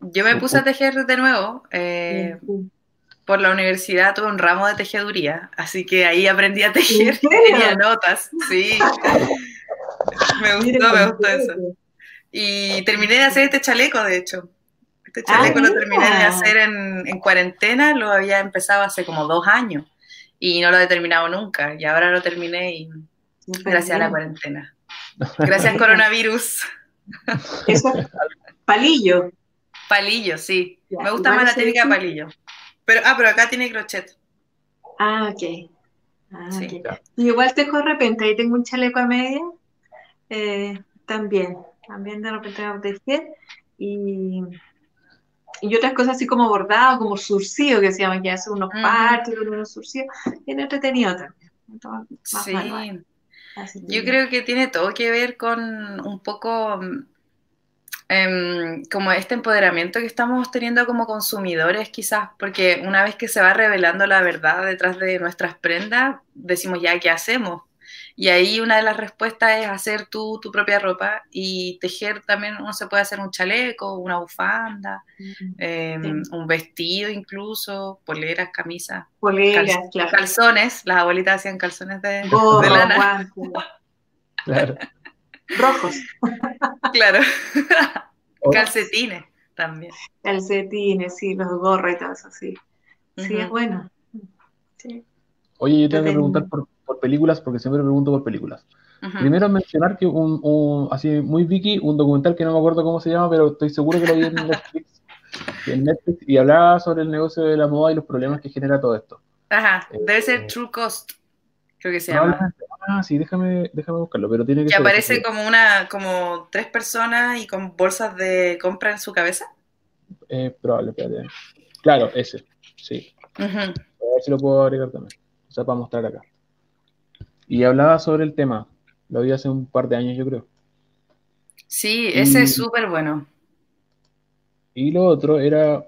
Yo me puse a tejer de nuevo. Eh, por la universidad tuve un ramo de tejeduría, así que ahí aprendí a tejer y tenía notas. Sí. [LAUGHS] me gustó, me gustó eso. Y terminé de hacer este chaleco, de hecho. Este chaleco lo terminé de hacer en, en cuarentena, lo había empezado hace como dos años y no lo he terminado nunca. Y ahora lo terminé y gracias a la cuarentena. Gracias coronavirus. [LAUGHS] Eso, palillo. Palillo, sí. Me gusta más la técnica palillo. Pero, ah, pero acá tiene crochet. Ah, ok. Ah, sí. igual tejo de repente, ahí tengo un chaleco a media. Eh, también, también de repente voy a tejer. Y y otras cosas así como bordado, como surcido, que se llaman, que hace unos parches con unos surcidos, bien entretenido también. sí. Yo creo que tiene todo que ver con un poco em, como este empoderamiento que estamos teniendo como consumidores quizás, porque una vez que se va revelando la verdad detrás de nuestras prendas, decimos ya, ¿qué hacemos? Y ahí una de las respuestas es hacer tu, tu propia ropa y tejer también, uno se puede hacer un chaleco, una bufanda, em, un vestido incluso, poleras, camisas, poleras, calzones, las abuelitas hacían calzones de, de lana. Claro. [LAUGHS] Rojos. [LAUGHS] claro. Calcetines también. Calcetines, sí, los gorros y todo eso, sí. Sí, es bueno. Sí. Oye, yo tengo que preguntar por, por películas, porque siempre pregunto por películas. Primero mencionar que un, así muy Vicky, un documental que no me acuerdo cómo se llama, pero estoy seguro que lo vi en [LAUGHS] Netflix, en Netflix y hablaba sobre el negocio de la moda y los problemas que genera todo esto. Ajá, debe ser eh, True Cost, creo que se llama. Ah, sí, déjame, déjame buscarlo, pero tiene que, que aparece como una, como tres personas y con bolsas de compra en su cabeza. Eh, probable, espérate. Claro, ese, sí. A ver si lo puedo agregar también. O sea, para mostrar acá. Y hablaba sobre el tema. Lo vi hace un par de años, yo creo. Sí, ese es súper bueno. Y lo otro era.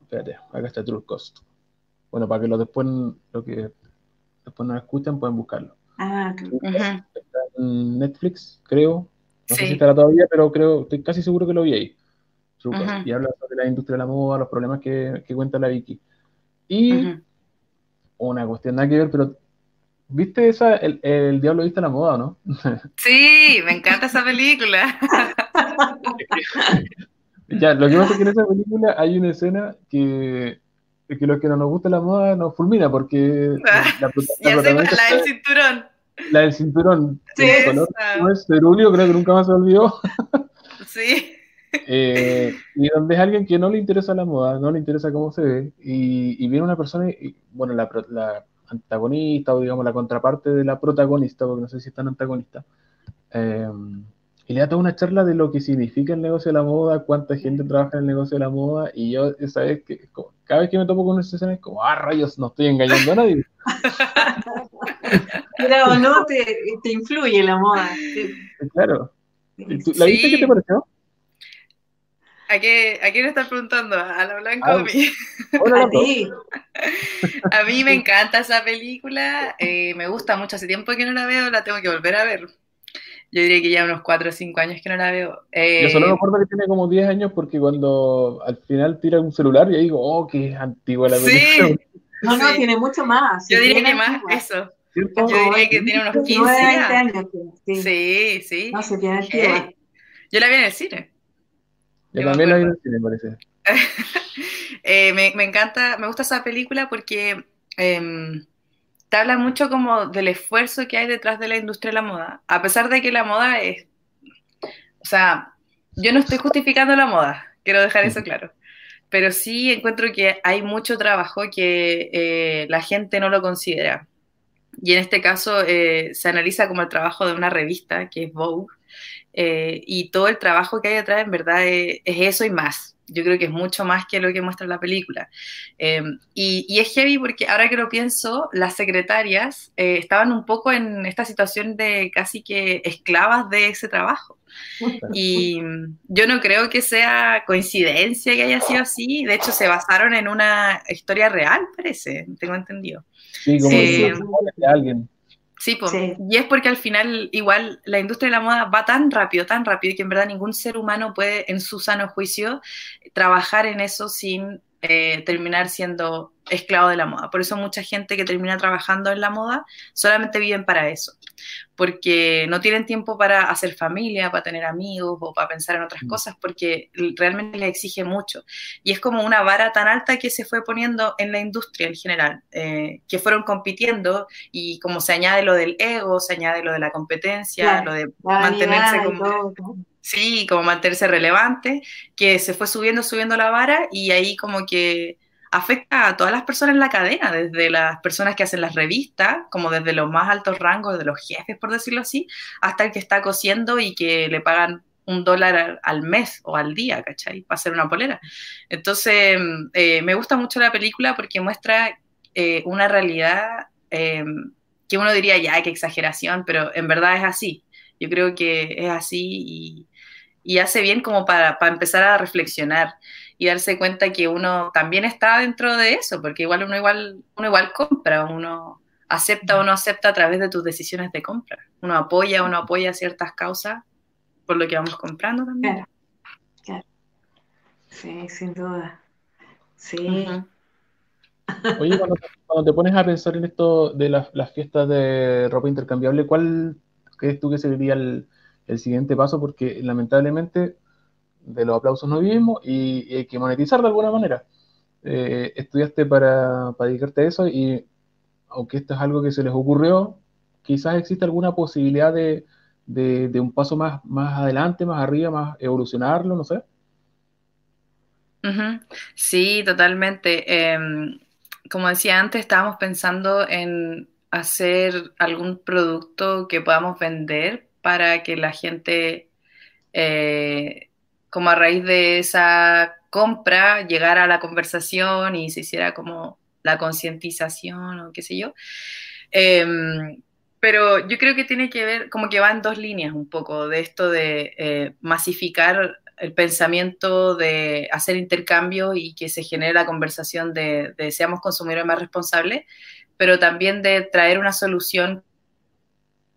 Espérate, acá está True Cost. Bueno, para que lo después, lo que después nos escuchan, pueden buscarlo. Ah, Está en Netflix, creo. No sé si estará todavía, pero creo, estoy casi seguro que lo vi ahí. Y habla sobre la industria de la moda, los problemas que, cuenta la Vicky. Y una cuestión nada que ver, pero ¿viste esa, el, el Diablo viste la moda, no? [LAUGHS] Sí, me encanta esa película. [LAUGHS] ya, lo que pasa es que en esa película hay una escena que que los que no nos gusta la moda nos fulmina porque la, [LAUGHS] la, del cinturón. La del cinturón. Sí, el color no es cerúleo, creo que nunca más se olvidó. sí. Eh, y donde es alguien que no le interesa la moda, no le interesa cómo se ve, y, viene una persona, y, bueno, la, la, antagonista o digamos la contraparte de la protagonista, porque no sé si es tan antagonista, eh, y le da toda una charla de lo que significa el negocio de la moda, cuánta gente trabaja en el negocio de la moda, y yo, esa vez que, cada vez que me topo con una sesión es como, ah, rayos, no estoy engañando a nadie. [LAUGHS] Pero no te, te influye la moda. Claro. ¿La viste qué te pareció? ¿A, qué, ¿A quién estás preguntando? ¿A la Blanca o a mí? [LAUGHS] a ti. a mí me encanta esa película, eh, me gusta mucho, hace tiempo que no la veo, la tengo que volver a ver. Yo diría que ya unos 4 o 5 años que no la veo. Yo solo me eh, acuerdo que tiene como 10 años porque cuando al final tira un celular y digo, oh, qué antigua la película. Sí. [LAUGHS] No, no, tiene mucho más. Yo diría que más, eso. Yo diría que tiene unos 15 años. Sí, sí. No, se tiene eh, Yo la vi en el cine. Yo, también la vi en el cine, parece. [LAUGHS] eh, me, me, encanta, me gusta esa película porque eh, te habla mucho como del esfuerzo que hay detrás de la industria de la moda. A pesar de que la moda es, o sea, yo no estoy justificando la moda, quiero dejar eso claro, pero sí encuentro que hay mucho trabajo que eh, la gente no lo considera. Y en este caso eh, se analiza como el trabajo de una revista, que es Vogue, eh, y todo el trabajo que hay detrás en verdad es eso y más yo creo que es mucho más que lo que muestra la película. Em, y, es heavy porque ahora que lo pienso, las secretarias eh, estaban un poco en esta situación de casi que esclavas de ese trabajo. Y yo no creo que sea coincidencia que haya sido así. De hecho, se basaron en una historia real, parece, tengo entendido. Sí, como eh, alguien. Sí, y es porque al final igual la industria de la moda va tan rápido, tan rápido, que en verdad ningún ser humano puede en su sano juicio trabajar en eso sin eh, terminar siendo esclavo de la moda. Por eso mucha gente que termina trabajando en la moda solamente viven para eso, porque no tienen tiempo para hacer familia, para tener amigos o para pensar en otras mm. cosas, porque realmente les exige mucho. Y es como una vara tan alta que se fue poniendo en la industria en general, eh, que fueron compitiendo y como se añade lo del ego, se añade lo de la competencia, lo de mantenerse como... Sí, como mantenerse relevante, que se fue subiendo, subiendo la vara y ahí como que afecta a todas las personas en la cadena, desde las personas que hacen las revistas, como desde los más altos rangos, de los jefes, por decirlo así, hasta el que está cosiendo y que le pagan un dólar al mes o al día, ¿cachai? Para hacer una polera. Entonces, eh, me gusta mucho la película porque muestra eh, una realidad eh, que uno diría, ya, qué exageración, pero en verdad es así. Yo creo que es así y, y hace bien como para, empezar a reflexionar y darse cuenta que uno también está dentro de eso, porque igual uno igual, uno igual compra, uno acepta o no acepta a través de tus decisiones de compra. Uno apoya o no apoya ciertas causas por lo que vamos comprando también. Claro, claro. Sí, sin duda. Sí. Oye, cuando, te pones a pensar en esto de las, las fiestas de ropa intercambiable, ¿cuál crees tú que sería el, el siguiente paso porque lamentablemente de los aplausos no vivimos y, hay que monetizar de alguna manera. Eh, estudiaste para, dedicarte a eso y aunque esto es algo que se les ocurrió, quizás existe alguna posibilidad de, un paso más, más adelante, más arriba, más evolucionarlo, no sé. Sí, totalmente. Em, como decía antes, estábamos pensando en hacer algún producto que podamos vender para que la gente, eh, como a raíz de esa compra, llegara a la conversación y se hiciera como la concientización o qué sé yo. Em, pero yo creo que tiene que ver, como que va en dos líneas un poco, de esto de eh, masificar el pensamiento de hacer intercambio y que se genere la conversación de, de seamos consumidores más responsables, pero también de traer una solución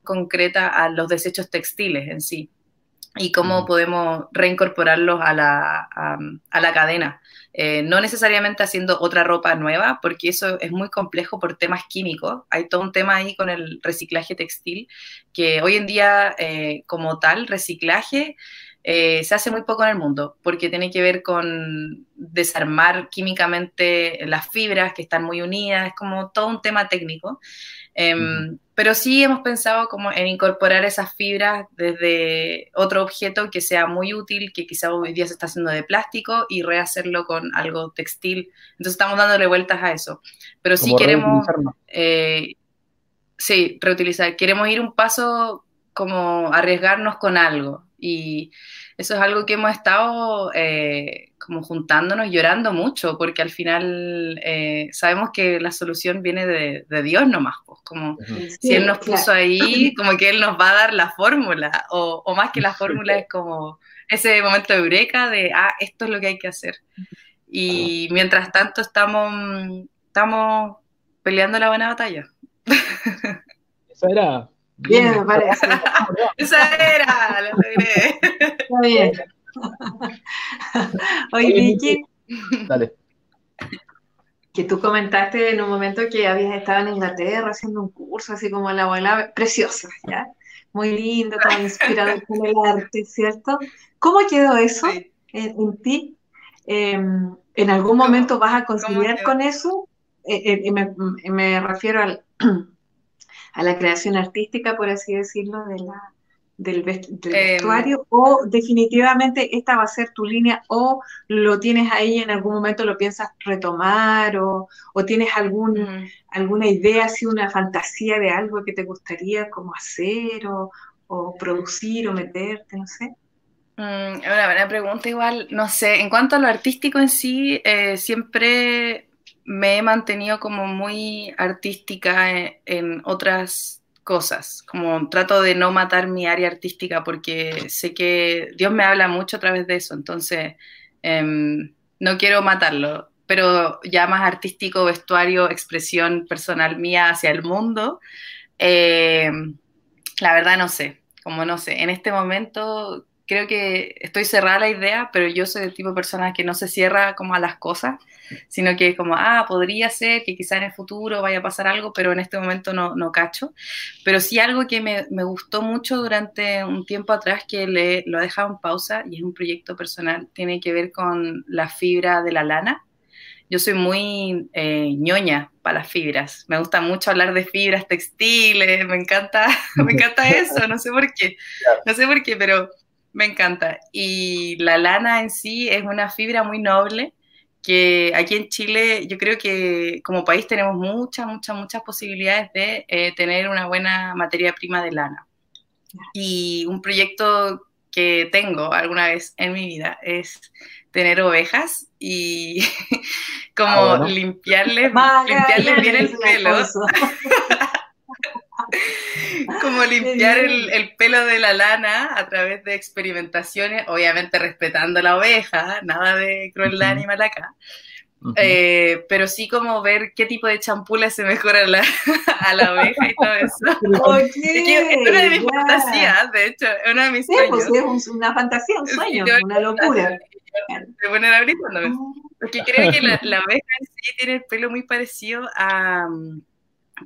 concreta a los desechos textiles en sí y cómo podemos reincorporarlos a la, a, la cadena. Eh, no necesariamente haciendo otra ropa nueva, porque eso es muy complejo por temas químicos. Hay todo un tema ahí con el reciclaje textil, que hoy en día, eh, como tal, reciclaje eh, se hace muy poco en el mundo, porque tiene que ver con desarmar químicamente las fibras que están muy unidas, es como todo un tema técnico. Em, pero sí hemos pensado como en incorporar esas fibras desde otro objeto que sea muy útil, que quizá hoy día se está haciendo de plástico y rehacerlo con algo textil. Entonces estamos dándole vueltas a eso. Pero sí queremos... Eh, sí, reutilizar. Queremos ir un paso como arriesgarnos con algo. Y eso es algo que hemos estado eh, como juntándonos, llorando mucho, porque al final eh, sabemos que la solución viene de, Dios nomás, pues como si Él nos puso ahí, [LAUGHS] como que Él nos va a dar la fórmula, o, o, más que la fórmula es como ese momento de eureka de, ah, esto es lo que hay que hacer. Y mientras tanto estamos, estamos peleando la buena batalla. [LAUGHS] Esa era Bien, me parece. Esa era, la logré. Está bien. Oye, Vicky. Dale. Que tú comentaste en un momento que habías estado en Inglaterra haciendo un curso así como la abuela, preciosa, ¿ya? Muy lindo, tan inspirado [LAUGHS] con el arte, ¿cierto? ¿Cómo quedó eso en, ti? Em, ¿En algún momento vas a conciliar con eso? Eh, eh, me, me refiero al [CLEARS THROAT] a la creación artística, por así decirlo, de la, del, em, vestuario, o definitivamente esta va a ser tu línea, o lo tienes ahí en algún momento lo piensas retomar, o, tienes algún, alguna idea, así una fantasía de algo que te gustaría como hacer, o, producir, o meterte, no sé. Mm, una buena pregunta igual, no sé, en cuanto a lo artístico en sí, eh, siempre me he mantenido como muy artística en, otras cosas, como trato de no matar mi área artística porque sé que Dios me habla mucho a través de eso, entonces em, no quiero matarlo, pero ya más artístico, vestuario, expresión personal mía hacia el mundo, em, la verdad no sé, como no sé, en este momento creo que estoy cerrada a la idea, pero yo soy el tipo de persona que no se cierra como a las cosas, sino que como, ah, podría ser que quizá en el futuro vaya a pasar algo, pero en este momento no, no cacho. Pero sí algo que me, me, gustó mucho durante un tiempo atrás, que le, lo he dejado en pausa y es un proyecto personal, tiene que ver con la fibra de la lana. Yo soy muy eh, ñoña para las fibras. Me gusta mucho hablar de fibras textiles, me encanta, [LAUGHS] me encanta eso, no sé por qué, no sé por qué, pero me encanta. Y la lana en sí es una fibra muy noble que aquí en Chile yo creo que como país tenemos muchas, muchas, muchas posibilidades de eh, tener una buena materia prima de lana. Y un proyecto que tengo alguna vez en mi vida es tener ovejas y [LAUGHS] como ah, limpiarles, limpiarles bien el pelo. [LAUGHS] como limpiar el, pelo de la lana a través de experimentaciones, obviamente respetando la oveja, nada de crueldad animal acá. Eh, pero sí como ver qué tipo de champú le hace mejor a la, a la oveja y todo eso. [LAUGHS] es, una de mis fantasías, de hecho, es una de mis sí, Pues es una fantasía, un sueño, una locura. De poner a abrir cuando ves. Porque creo que la, la oveja en sí tiene el pelo muy parecido a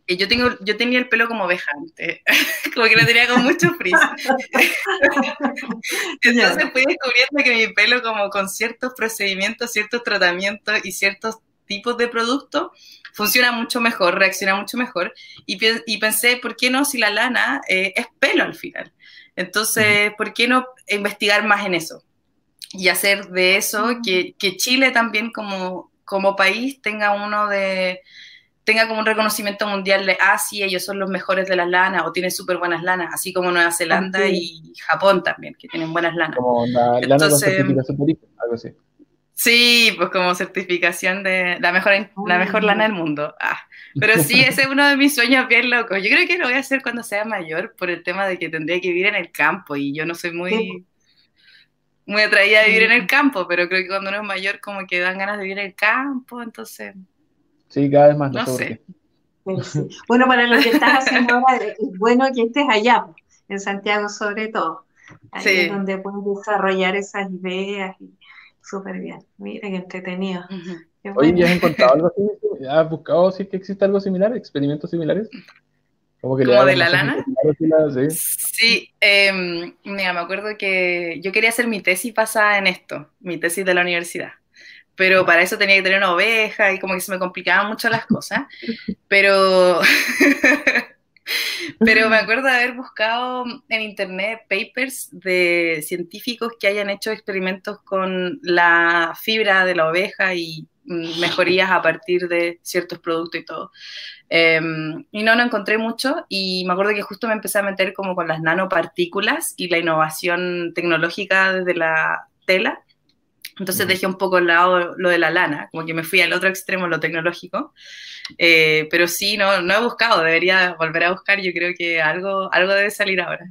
yo, tengo, yo tenía el pelo como oveja antes, [LAUGHS] como que lo tenía con mucho frizz. [LAUGHS] Entonces fui descubriendo que mi pelo como con ciertos procedimientos, ciertos tratamientos y ciertos tipos de productos funciona mucho mejor, reacciona mucho mejor. Y, y pensé, ¿por qué no si la lana eh, es pelo al final? Entonces, ¿por qué no investigar más en eso? Y hacer de eso que, que Chile también como como país tenga uno de tenga como un reconocimiento mundial de, ah, sí, ellos son los mejores de las lanas o tienen súper buenas lanas, así como Nueva Zelanda y Japón también, que tienen buenas lanas. Como la lana Entonces, algo así. Sí, pues como certificación de la mejor, la mejor lana del mundo. Ah, pero sí, [LAUGHS] ese es uno de mis sueños bien locos. Yo creo que lo voy a hacer cuando sea mayor por el tema de que tendría que vivir en el campo y yo no soy muy, muy atraída a vivir en el campo, pero creo que cuando uno es mayor como que dan ganas de vivir en el campo, entonces... Sí, cada vez más. No, sé. [LAUGHS] Bueno, para lo que estás haciendo ahora, es bueno que estés allá, en Santiago sobre todo, ahí es donde puedes desarrollar esas ideas y súper bien. Miren, entretenido. Oye, ¿ya has encontrado algo así? ¿Has buscado si es que existe algo similar, experimentos similares? Como, de la lana. Sí, em, mira, me acuerdo que yo quería hacer mi tesis basada en esto, mi tesis de la universidad. Pero para eso tenía que tener una oveja y como que se me complicaban mucho las cosas. Pero [LAUGHS] Pero me acuerdo de haber buscado en internet papers de científicos que hayan hecho experimentos con la fibra de la oveja y mejorías a partir de ciertos productos y todo. Em, y no, no encontré mucho y me acuerdo que justo me empecé a meter como con las nanopartículas y la innovación tecnológica desde la tela entonces dejé un poco al lado lo de la lana, como que me fui al otro extremo, lo tecnológico. Eh, pero sí, no, no he buscado, debería volver a buscar, yo creo que algo, algo debe salir ahora.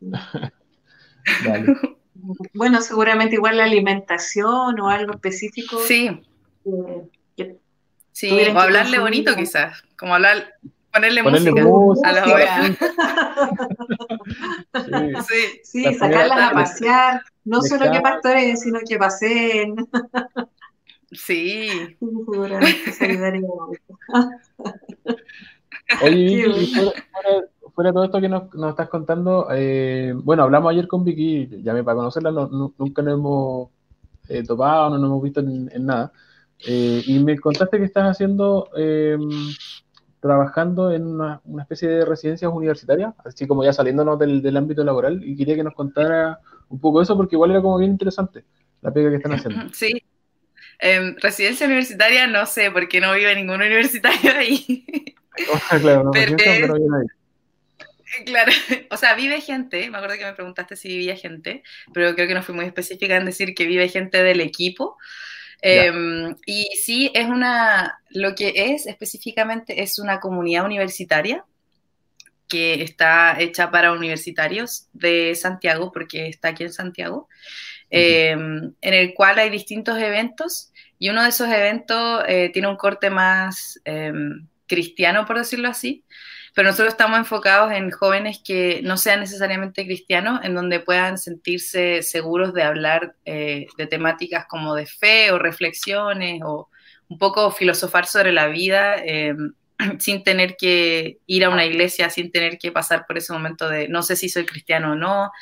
[LAUGHS] Bueno, seguramente igual la alimentación o algo específico. Sí. sí, o hablarle bonito quizás, como hablar, ponerle, música, a las [LAUGHS] ovejas. Sí, sí sacarlas a pasear, no solo que pastores, sino que pasen. Sí. Oye, fuera, de todo esto que nos, estás contando, eh, bueno, hablamos ayer con Vicky, llamé para conocerla, nunca nos hemos eh, topado, no nos hemos visto en, nada. Eh, y me contaste que estás haciendo, trabajando en una, especie de residencias universitarias, así como ya saliéndonos del, del ámbito laboral, y quería que nos contara un poco eso porque igual era como bien interesante la pega que están [LAUGHS] haciendo. Sí. Em, residencia universitaria no sé, porque no vive ningún universitario ahí. [LAUGHS] claro, no, pero, pero no Claro, [LAUGHS] o sea, vive gente, me acuerdo que me preguntaste si vivía gente, pero creo que no fui muy específica en decir que vive gente del equipo. Em, y sí, es una, lo que es específicamente es una comunidad universitaria que está hecha para universitarios de Santiago, porque está aquí en Santiago, em, en el cual hay distintos eventos y uno de esos eventos eh, tiene un corte más em, cristiano, por decirlo así, pero nosotros estamos enfocados en jóvenes que no sean necesariamente cristianos, en donde puedan sentirse seguros de hablar eh, de temáticas como de fe o reflexiones o un poco filosofar sobre la vida em, [CLEARS THROAT] sin tener que ir a una iglesia, sin tener que pasar por ese momento de no sé si soy cristiano o no,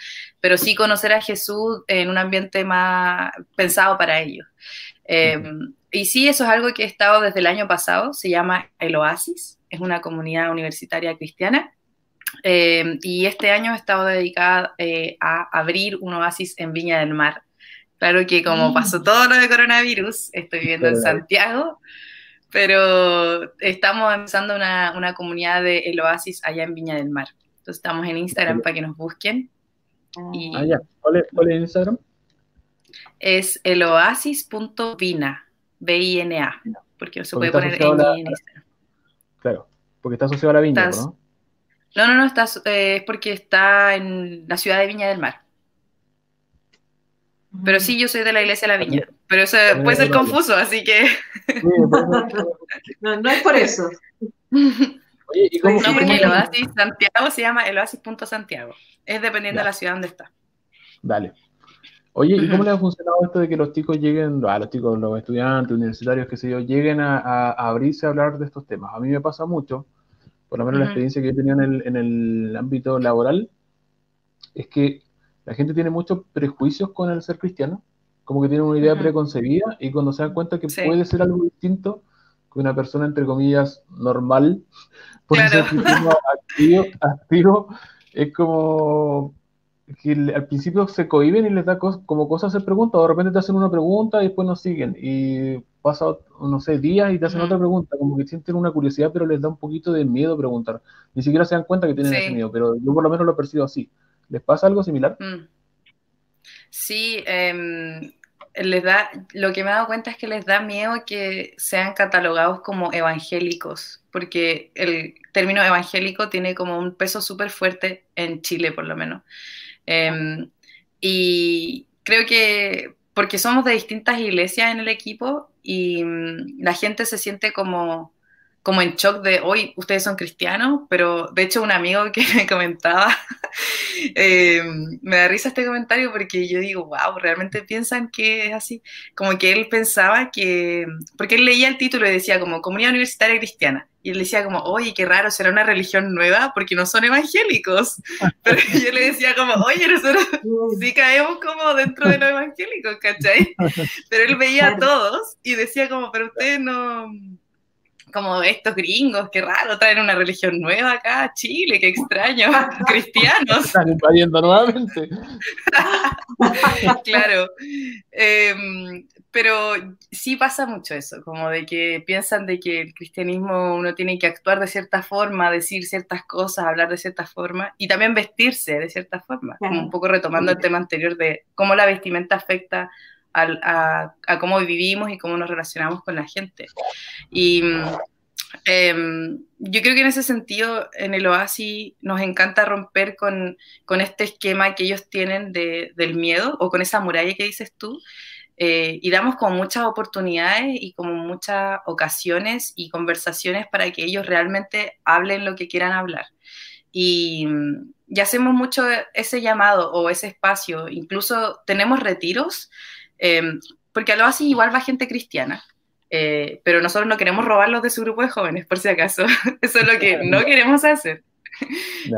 pero sí conocer a Jesús en un ambiente más pensado para ellos. Em, y sí, eso es algo que he estado desde el año pasado, se llama El Oasis, es una comunidad universitaria cristiana. Em, y este año he estado dedicada eh, a abrir un oasis en Viña del Mar. Claro que como mm. pasó todo lo de coronavirus, estoy viviendo en Santiago, pero estamos empezando una, una, comunidad de El Oasis allá en Viña del Mar. Entonces estamos en Instagram para que nos busquen. Y ah, ya. ¿Cuál es, cuál es Instagram? Es eloasis.vina, B-I-N-A, porque no se puede poner en, Instagram. Porque está asociado a la viña, ¿no? No, no, no, está, eh, es porque está en la ciudad de Viña del Mar. Pero sí, yo soy de la iglesia de la Viña. Pero eso puede ser confuso, así que. [LAUGHS] no, no es por eso. Oye, ¿y cómo, no, porque el Oasis Santiago se llama el Oasis.santiago. Es dependiendo de la ciudad donde está. Dale. Oye, ¿y cómo [CLEARS THROAT] le ha funcionado esto de que los chicos lleguen, a los chicos, los estudiantes, universitarios, qué sé yo, lleguen a, abrirse a hablar de estos temas? A mí me pasa mucho, por lo menos la experiencia que he tenido en el, en el ámbito laboral, es que la gente tiene muchos prejuicios con el ser cristiano, como que tiene una idea preconcebida y cuando se dan cuenta que puede ser algo distinto que una persona, entre comillas, normal, [LAUGHS] puede ser activo, activo, es como, que al principio se cohiben y les da como cosas hacer preguntas, o de repente te hacen una pregunta y después nos siguen, y pasa, no sé, días y te hacen otra pregunta, como que sienten una curiosidad, pero les da un poquito de miedo preguntar. Ni siquiera se dan cuenta que tienen ese miedo, pero yo por lo menos lo percibo así. ¿Les pasa algo similar? Mm. Sí, eh, les da, lo que me he dado cuenta es que les da miedo que sean catalogados como evangélicos, porque el término evangélico tiene como un peso súper fuerte en Chile, por lo menos. Em, y creo que porque somos de distintas iglesias en el equipo y mm, la gente se siente como como en shock de, hoy ustedes son cristianos, pero de hecho un amigo que [LAUGHS] me comentaba, eh, me da risa este comentario porque yo digo, wow, realmente piensan que es así, como que él pensaba que, porque él leía el título y decía como Comunidad Universitaria Cristiana, y él decía como, oye, qué raro, será una religión nueva porque no son evangélicos. [LAUGHS] Pero yo le decía como, oye, nosotros sí caemos como dentro de los evangélicos, ¿cachai? [LAUGHS] Pero él veía a todos y decía como, pero ustedes no como estos gringos, qué raro, traen una religión nueva acá a Chile, qué extraño, [LAUGHS] cristianos. Están invadiendo nuevamente. [LAUGHS] claro, em, pero sí pasa mucho eso, como de que piensan de que el cristianismo uno tiene que actuar de cierta forma, decir ciertas cosas, hablar de cierta forma y también vestirse de cierta forma, como un poco retomando el tema anterior de cómo la vestimenta afecta a, cómo vivimos y cómo nos relacionamos con la gente. Y em, yo creo que en ese sentido, en el Oasis nos encanta romper con, con este esquema que ellos tienen de, del miedo o con esa muralla que dices tú. Eh, y damos como muchas oportunidades y como muchas ocasiones y conversaciones para que ellos realmente hablen lo que quieran hablar. Y, y hacemos mucho ese llamado o ese espacio. Incluso tenemos retiros Em, porque a lo así igual va gente cristiana, eh, pero nosotros no queremos robarlos de su grupo de jóvenes, por si acaso. [LAUGHS] Eso es lo que no queremos hacer.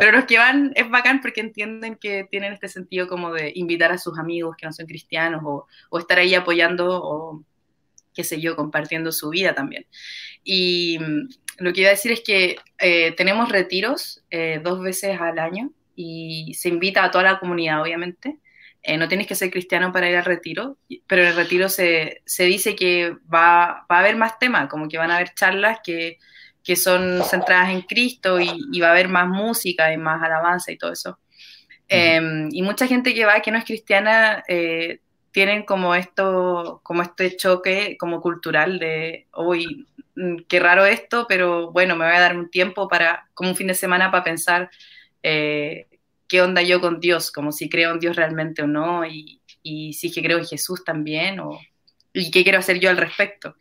Pero los que van es bacán porque entienden que tienen este sentido como de invitar a sus amigos que no son cristianos o, o estar ahí apoyando o qué sé yo, compartiendo su vida también. Y mm, lo que iba a decir es que eh, tenemos retiros eh, dos veces al año y se invita a toda la comunidad, obviamente. Eh, no tienes que ser cristiano para ir al retiro, pero en el retiro se, dice que va, a haber más temas, como que van a haber charlas que, son centradas en Cristo y, va a haber más música y más alabanza y todo eso. Em, y mucha gente que va que no es cristiana eh, tienen como esto, como este choque como cultural de, uy, mm, qué raro esto, pero bueno, me voy a dar un tiempo para, como un fin de semana para pensar eh, qué onda yo con Dios, como si creo en Dios realmente o no, y, si que creo en Jesús también, o, y qué quiero hacer yo al respecto.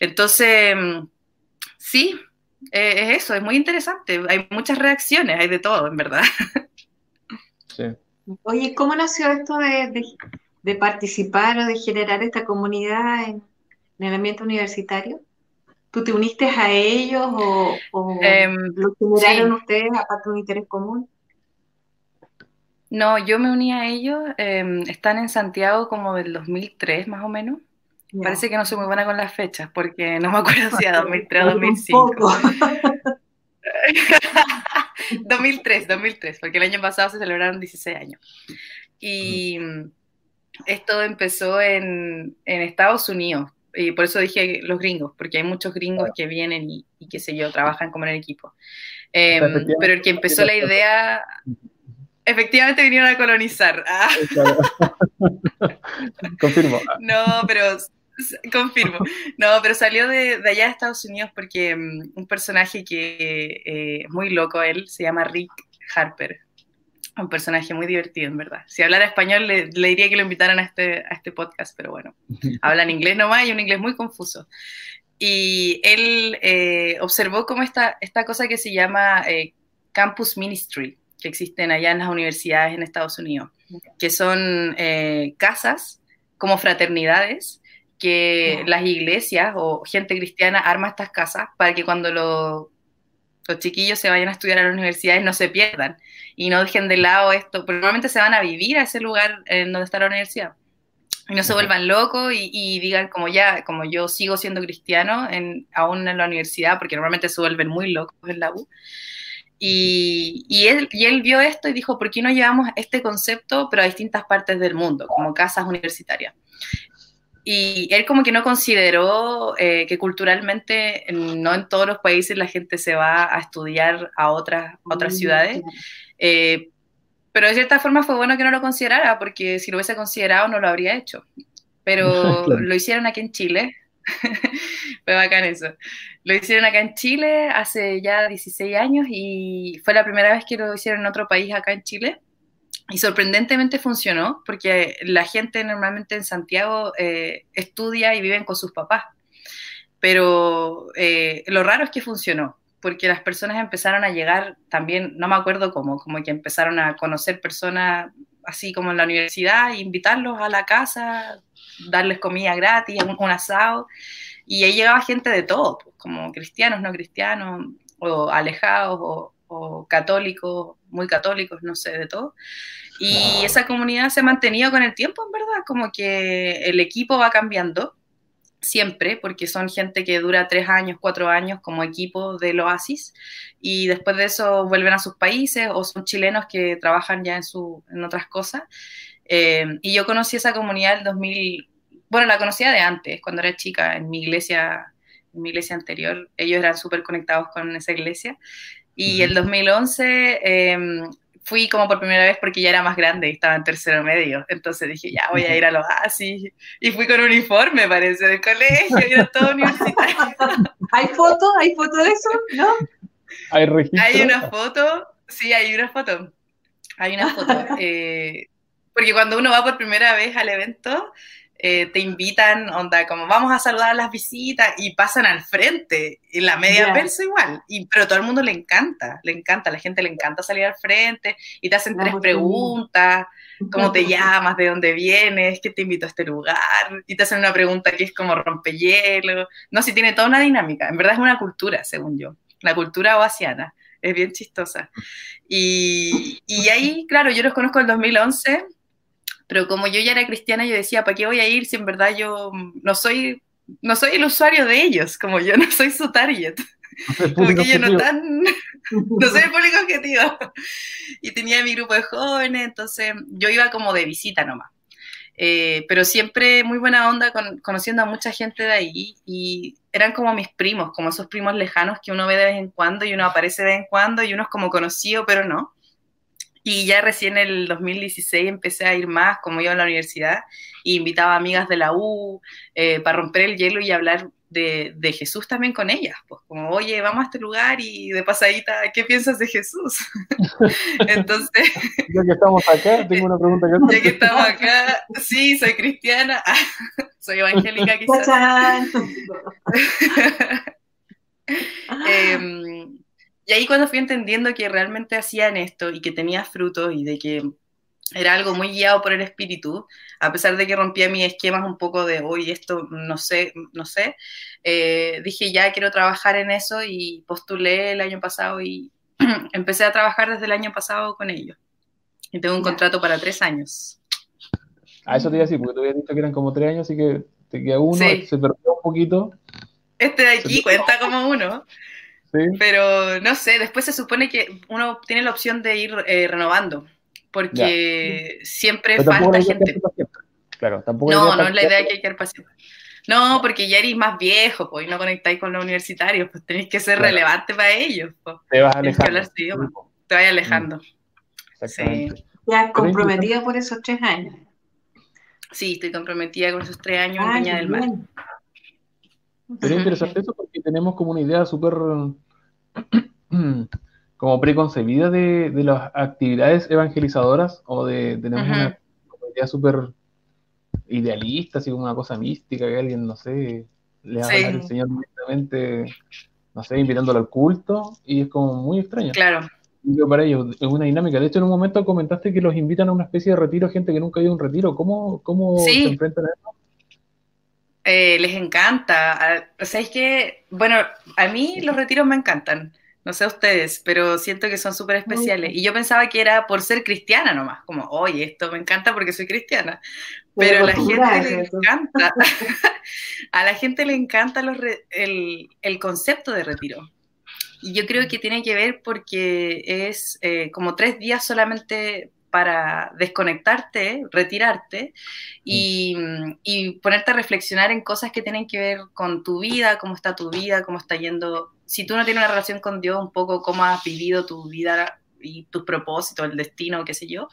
Entonces, mm, sí, eh, es eso, es muy interesante. Hay muchas reacciones, hay de todo, en verdad. [LAUGHS] Sí. Oye, ¿cómo nació esto de, participar o de generar esta comunidad en, el ambiente universitario? ¿Tú te uniste a ellos o, em, lo generaron ustedes aparte de un interés común? No, yo me uní a ellos, em, están en Santiago como del 2003 más o menos. Parece que no soy muy buena con las fechas porque no me acuerdo si era 2003 o 2005. 2003, 2003, porque el año pasado se celebraron 16 años. Y esto empezó en, Estados Unidos, y por eso dije los gringos, porque hay muchos gringos que vienen y, qué sé yo, trabajan como en el equipo. Em, pero el que empezó la idea efectivamente vinieron a colonizar. [LAUGHS] Ah. [LAUGHS] confirmo. No, pero confirmo. No, pero salió de, allá de Estados Unidos porque mm, un personaje que eh, es muy loco él, se llama Rick Harper. Un personaje muy divertido, en verdad. Si hablara español, le, diría que lo invitaran a este, a este podcast, pero bueno, [LAUGHS] habla en inglés nomás y un inglés muy confuso. Y él eh, observó como esta, esta cosa que se llama eh, Campus Ministry, que existen allá en las universidades en Estados Unidos, que son eh, casas como fraternidades que las iglesias o gente cristiana arma estas casas para que cuando los chiquillos se vayan a estudiar a las universidades no se pierdan y no dejen de lado esto, porque normalmente se van a vivir a ese lugar en donde está la universidad y no se vuelvan locos y, digan como ya, como yo sigo siendo cristiano en, aún en la universidad, porque normalmente se vuelven muy locos en la U, Y, y, él, y él vio esto y dijo, ¿por qué no llevamos este concepto, pero a distintas partes del mundo, como casas universitarias? Y él como que no consideró eh, que culturalmente no en todos los países la gente se va a estudiar a otras, otras mm, ciudades. Eh, pero de cierta forma fue bueno que no lo considerara, porque si lo hubiese considerado no lo habría hecho. Pero [LAUGHS] lo hicieron aquí en Chile. [LAUGHS] fue bacán eso. Lo hicieron acá en Chile hace ya 16 años y fue la primera vez que lo hicieron en otro país acá en Chile. Y sorprendentemente funcionó, porque la gente normalmente en Santiago eh, estudia y viven con sus papás. Pero eh, lo raro es que funcionó, porque las personas empezaron a llegar también, no me acuerdo cómo, como que empezaron a conocer personas así como en la universidad, invitarlos a la casa, darles comida gratis, un, asado. Y ahí llegaba gente de todo, pues, como cristianos, no cristianos, o alejados, o, o católicos, muy católicos, no sé, de todo. Y esa comunidad se ha mantenido con el tiempo, en verdad, como que el equipo va cambiando siempre, porque son gente que dura tres años, cuatro años como equipo del Oasis, y después de eso vuelven a sus países o son chilenos que trabajan ya en, su, en otras cosas. Eh, y yo conocí esa comunidad el 2000, bueno, la conocía de antes, cuando era chica, en mi iglesia, en mi iglesia anterior, ellos eran súper conectados con esa iglesia, y el 2011 em, fui como por primera vez porque ya era más grande y estaba en tercero medio. Entonces dije, ya voy a ir a los así. Y fui con uniforme, parece, del colegio, era todo universitario. [LAUGHS] ¿Hay foto? ¿Hay foto de eso? ¿No? ¿Hay registro? Hay una foto, sí, hay una foto. Hay una foto. [LAUGHS] Eh, porque cuando uno va por primera vez al evento, eh, te invitan, onda, como vamos a saludar a las visitas y pasan al frente, y la media persa igual, y, pero todo el mundo le encanta, le encanta, a la gente le encanta salir al frente y te hacen tres preguntas, cómo te [LAUGHS] llamas, de dónde vienes, qué te invito a este lugar, y te hacen una pregunta que es como rompehielo, no, si tiene toda una dinámica, en verdad es una cultura, según yo, la cultura oasiana, es bien chistosa. Y, y ahí, claro, yo los conozco en 2011 pero como yo ya era cristiana, yo decía, ¿para qué voy a ir si en verdad yo no soy, no soy el usuario de ellos? Como yo no soy su target. como que yo no tan, no soy el público objetivo. Y tenía mi grupo de jóvenes, entonces yo iba como de visita nomás. Eh, pero siempre muy buena onda conociendo a mucha gente de ahí y eran como mis primos, como esos primos lejanos que uno ve de vez en cuando y uno aparece de vez en cuando y uno es como conocido, pero no. Y ya recién en el 2016 empecé a ir más, como iba a la universidad, e invitaba amigas de la U eh, para romper el hielo y hablar de, de, Jesús también con ellas. Pues como, oye, vamos a este lugar y de pasadita, ¿qué piensas de Jesús? [LAUGHS] Entonces... [LAUGHS] Ya que estamos acá, tengo una pregunta que Ya que estamos acá, sí, soy cristiana, [LAUGHS] soy evangélica quizás. eh, y ahí cuando fui entendiendo que realmente hacían esto y que tenía frutos y de que era algo muy guiado por el espíritu, a pesar de que rompía mis esquemas un poco de, hoy esto no sé, no sé, eh, dije ya quiero trabajar en eso y postulé el año pasado y [CLEARS THROAT] empecé a trabajar desde el año pasado con ellos. Y tengo un contrato para tres años. A eso te iba a decir, porque te había dicho que eran como tres años, así que te queda uno, se perdió un poquito. Este de aquí cuenta como uno. Pero no sé, después se supone que uno tiene la opción de ir eh, renovando, porque siempre falta gente. Claro, tampoco no, no es la idea que hay que ir paciente. No, porque ya eres más viejo, pues, y no conectáis con los universitarios, pues tenéis que ser relevante para ellos. Pues. Te vas alejando. te vas alejando. Sí. Ya comprometida por esos tres años. Sí, estoy comprometida con esos tres años en Peña del Mar. Pero es interesante eso porque tenemos como una idea súper [CLEARS THROAT] como preconcebida de, de, las actividades evangelizadoras o de tenemos una, idea súper idealista, así como una cosa mística que alguien, no sé, le va a hablar al Señor directamente, no sé, invitándolo al culto y es como muy extraño. Claro. Y para ellos es una dinámica. De hecho, en un momento comentaste que los invitan a una especie de retiro, gente que nunca ha ido a un retiro. ¿Cómo, cómo se enfrentan a eso? Eh, les encanta. O sea, es que, bueno, a mí los retiros me encantan. No sé a ustedes, pero siento que son súper especiales. Y yo pensaba que era por ser cristiana nomás, como, oye, esto me encanta porque soy cristiana. Pero a la gente le encanta. [LAUGHS] a la gente le encanta el, el, concepto de retiro. Y yo creo que tiene que ver porque es eh, como tres días solamente para desconectarte, retirarte y, y, ponerte a reflexionar en cosas que tienen que ver con tu vida, cómo está tu vida, cómo está yendo. Si tú no tienes una relación con Dios, un poco cómo has vivido tu vida y tus propósitos, el destino, qué sé yo,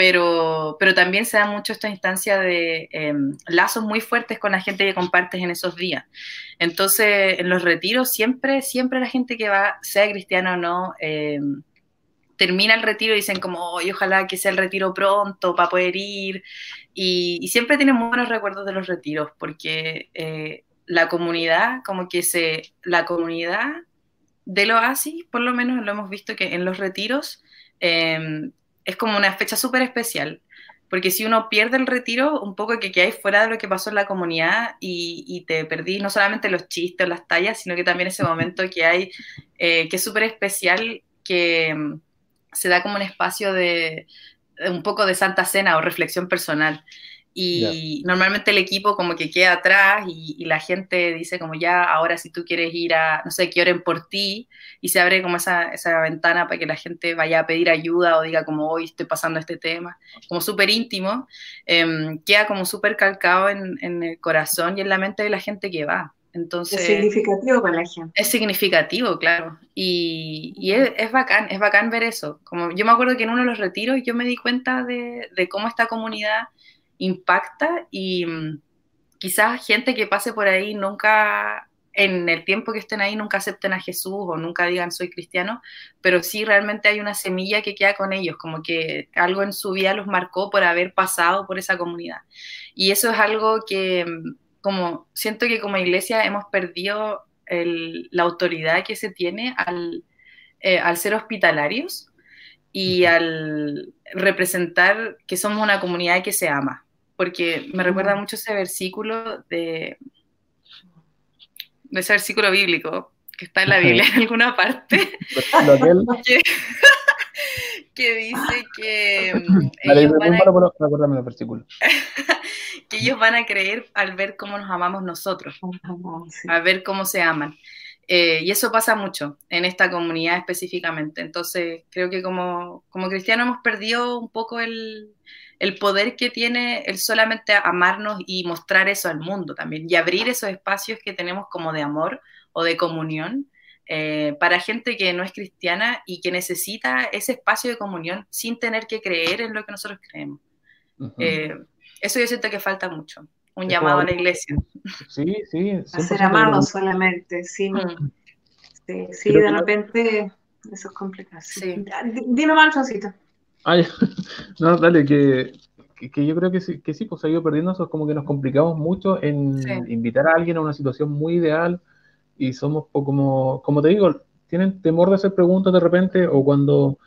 pero, pero también se da mucho esta instancia de em, lazos muy fuertes con la gente que compartes en esos días. Entonces, en los retiros siempre, siempre la gente que va, sea cristiana o no, em, termina el retiro y dicen como, ojalá que sea el retiro pronto para poder ir. Y, siempre tienen buenos recuerdos de los retiros, porque eh, la comunidad, como que se, la comunidad del oasis, por lo menos lo hemos visto que en los retiros, em, es como una fecha súper especial, porque si uno pierde el retiro, un poco que hay fuera de lo que pasó en la comunidad y, te perdí no solamente los chistes o las tallas, sino que también ese momento que hay, eh, que es súper especial, que se da como un espacio de, de un poco de santa cena o reflexión personal. Y normalmente el equipo como que queda atrás y, la gente dice como ya, ahora si tú quieres ir a, no sé, que oren por ti, y se abre como esa, esa ventana para que la gente vaya a pedir ayuda o diga como hoy estoy pasando este tema, como súper íntimo, em, queda como súper calcado en, en, el corazón y en la mente de la gente que va. Entonces, es significativo para la gente. Es significativo, claro. Y, y es, es, bacán, es bacán ver eso. Como yo me acuerdo que en uno de los retiros yo me di cuenta de, de cómo esta comunidad impacta y mm, quizás gente que pase por ahí nunca, en el tiempo que estén ahí, nunca acepten a Jesús o nunca digan soy cristiano, pero sí realmente hay una semilla que queda con ellos, como que algo en su vida los marcó por haber pasado por esa comunidad. Y eso es algo que, mm, como siento que como iglesia hemos perdido la autoridad que se tiene al, eh, al ser hospitalarios y al representar que somos una comunidad que se ama porque me recuerda mucho ese versículo de, ese versículo bíblico que está en la Biblia en [LAUGHS] alguna parte, que, dice que ellos van a, [LAUGHS] creer al ver cómo nos amamos nosotros, al ver cómo se aman. Eh, y eso pasa mucho en esta comunidad específicamente. Entonces, creo que como, como cristianos hemos perdido un poco el, el poder que tiene el solamente amarnos y mostrar eso al mundo también, y abrir esos espacios que tenemos como de amor o de comunión eh, para gente que no es cristiana y que necesita ese espacio de comunión sin tener que creer en lo que nosotros creemos. Eh, eso yo siento que falta mucho, un llamado a la iglesia. Sí, sí. A ser amados solamente, sí. Mm. Sí, de repente eso es complicado. Sí. Dime más, Ay, [LAUGHS] no, dale, que, que, yo creo que sí, que sí, pues ha ido perdiendo eso, es como que nos complicamos mucho en invitar a alguien a una situación muy ideal y somos como, como te digo, tienen temor de hacer preguntas de repente o cuando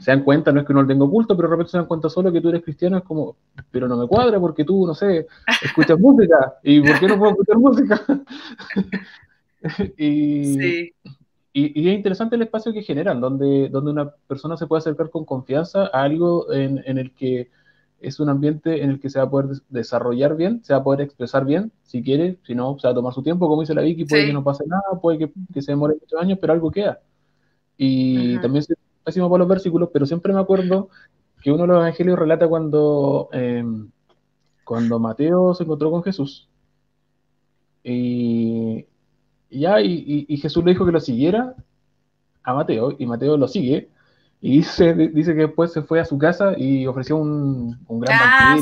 se dan cuenta, no es que no lo tenga oculto, pero de repente se dan cuenta solo que tú eres cristiano, es como, pero no me cuadra porque tú, no sé, escuchas [LAUGHS] música y ¿por qué no puedo escuchar música? [LAUGHS] y, sí. Y, es interesante el espacio que generan, donde, donde una persona se puede acercar con confianza a algo en, en, el que es un ambiente en el que se va a poder desarrollar bien, se va a poder expresar bien, si quiere, si no, se va a tomar su tiempo, como dice la Vicky, puede que no pase nada, puede que, que, se demore muchos años, pero algo queda. Y también se pésimo por los versículos, pero siempre me acuerdo que uno de los evangelios relata cuando, em, cuando Mateo se encontró con Jesús. Y, ya, y, Jesús le dijo que lo siguiera a Mateo, y Mateo lo sigue, y dice, dice que después se fue a su casa y ofreció un, gran ah,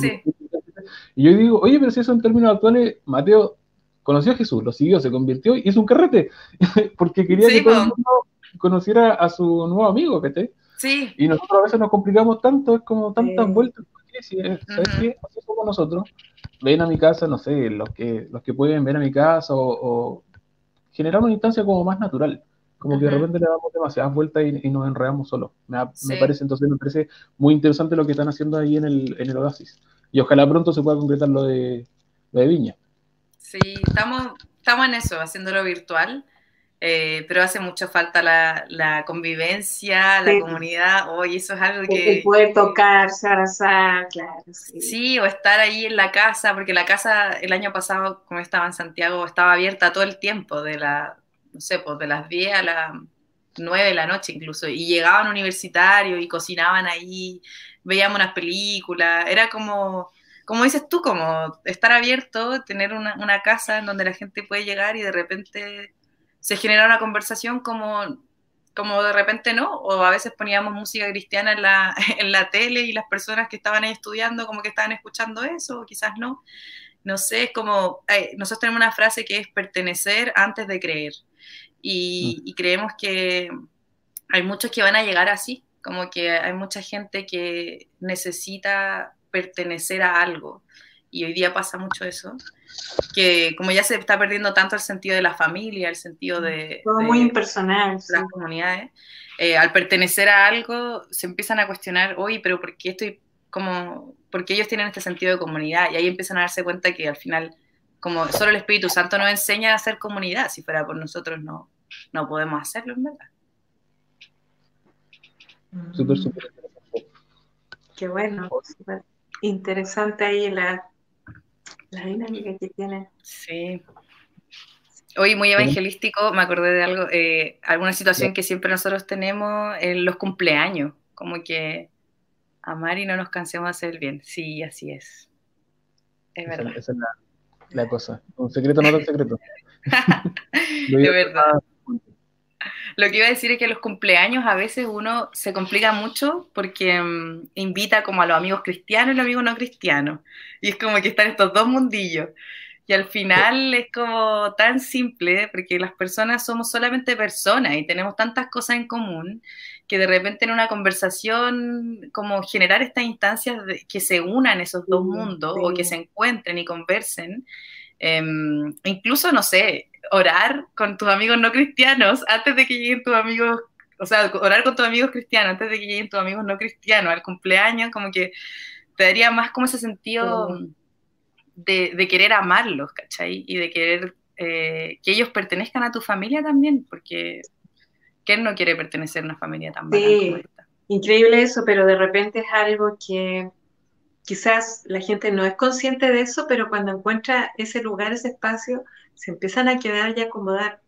Y yo digo, oye, pero si eso en términos actuales, Mateo conoció a Jesús, lo siguió, se convirtió y hizo un carrete, [LAUGHS] porque quería que todo el mundo [LAUGHS] conociera a su nuevo amigo, ¿viste? Sí. Y nosotros a veces nos complicamos tanto, es como tantas vueltas. ¿Sabes qué? Así somos nosotros. Ven a mi casa, no sé, los que, los que pueden ver a mi casa o generar una instancia como más natural. Como que de repente le damos demasiadas vueltas y, nos enredamos solo. Me, parece, entonces me parece muy interesante lo que están haciendo ahí en el, en el Oasis. Y ojalá pronto se pueda concretar lo de, lo de Viña. Sí, estamos, estamos en eso, haciéndolo virtual. Eh, pero hace mucha falta la, la convivencia, la comunidad, hoy eso es algo que... El poder tocar, abrazar, claro. Sí. sí. o estar ahí en la casa, porque la casa el año pasado, como estaba en Santiago, estaba abierta todo el tiempo, de, la, no sé, pues de las 10 a las 9 de la noche incluso, y llegaban universitarios y cocinaban ahí, veíamos unas películas, era como, como dices tú, como estar abierto, tener una, una casa en donde la gente puede llegar y de repente se genera una conversación como como de repente no, o a veces poníamos música cristiana en la, [LAUGHS] en la tele y las personas que estaban ahí estudiando como que estaban escuchando eso, o quizás no. No sé, es como, nosotros tenemos una frase que es pertenecer antes de creer. Y, mm. y, creemos que hay muchos que van a llegar así, como que hay mucha gente que necesita pertenecer a algo. Y hoy día pasa mucho eso que como ya se está perdiendo tanto el sentido de la familia, el sentido de... Todo muy impersonal. Las comunidades, eh, al pertenecer a algo se empiezan a cuestionar, oye, pero ¿por qué estoy como... porque ellos tienen este sentido de comunidad? Y ahí empiezan a darse cuenta que al final, como solo el Espíritu Santo nos enseña a hacer comunidad, si fuera por nosotros no, no podemos hacerlo, en verdad. Súper, súper interesante. Qué bueno, súper interesante ahí la la dinámica que tiene. Sí. Hoy muy evangelístico, me acordé de algo, eh, alguna situación que siempre nosotros tenemos en los cumpleaños, como que amar y no nos cansemos de hacer el bien. Sí, así es. Es verdad. Esa es la, cosa. Un secreto no [LAUGHS] es un secreto. de verdad. Lo que iba a decir es que los cumpleaños a veces uno se complica mucho porque mm, invita como a los amigos cristianos y los amigos no cristianos. Y es como que están estos dos mundillos. Y al final es como tan simple, porque las personas somos solamente personas y tenemos tantas cosas en común que de repente en una conversación como generar estas instancias de, que se unan esos dos mundos o que se encuentren y conversen, em, incluso, no sé, orar con tus amigos no cristianos antes de que lleguen tus amigos, o sea, orar con tus amigos cristianos antes de que lleguen tus amigos no cristianos al cumpleaños, como que te daría más como ese sentido de, querer amarlos, ¿cachai? Y de querer eh, que ellos pertenezcan a tu familia también, porque ¿quién no quiere pertenecer a una familia tan sí, Increíble eso, pero de repente es algo que quizás la gente no es consciente de eso, pero cuando encuentra ese lugar, ese espacio, se empiezan a quedar y acomodar.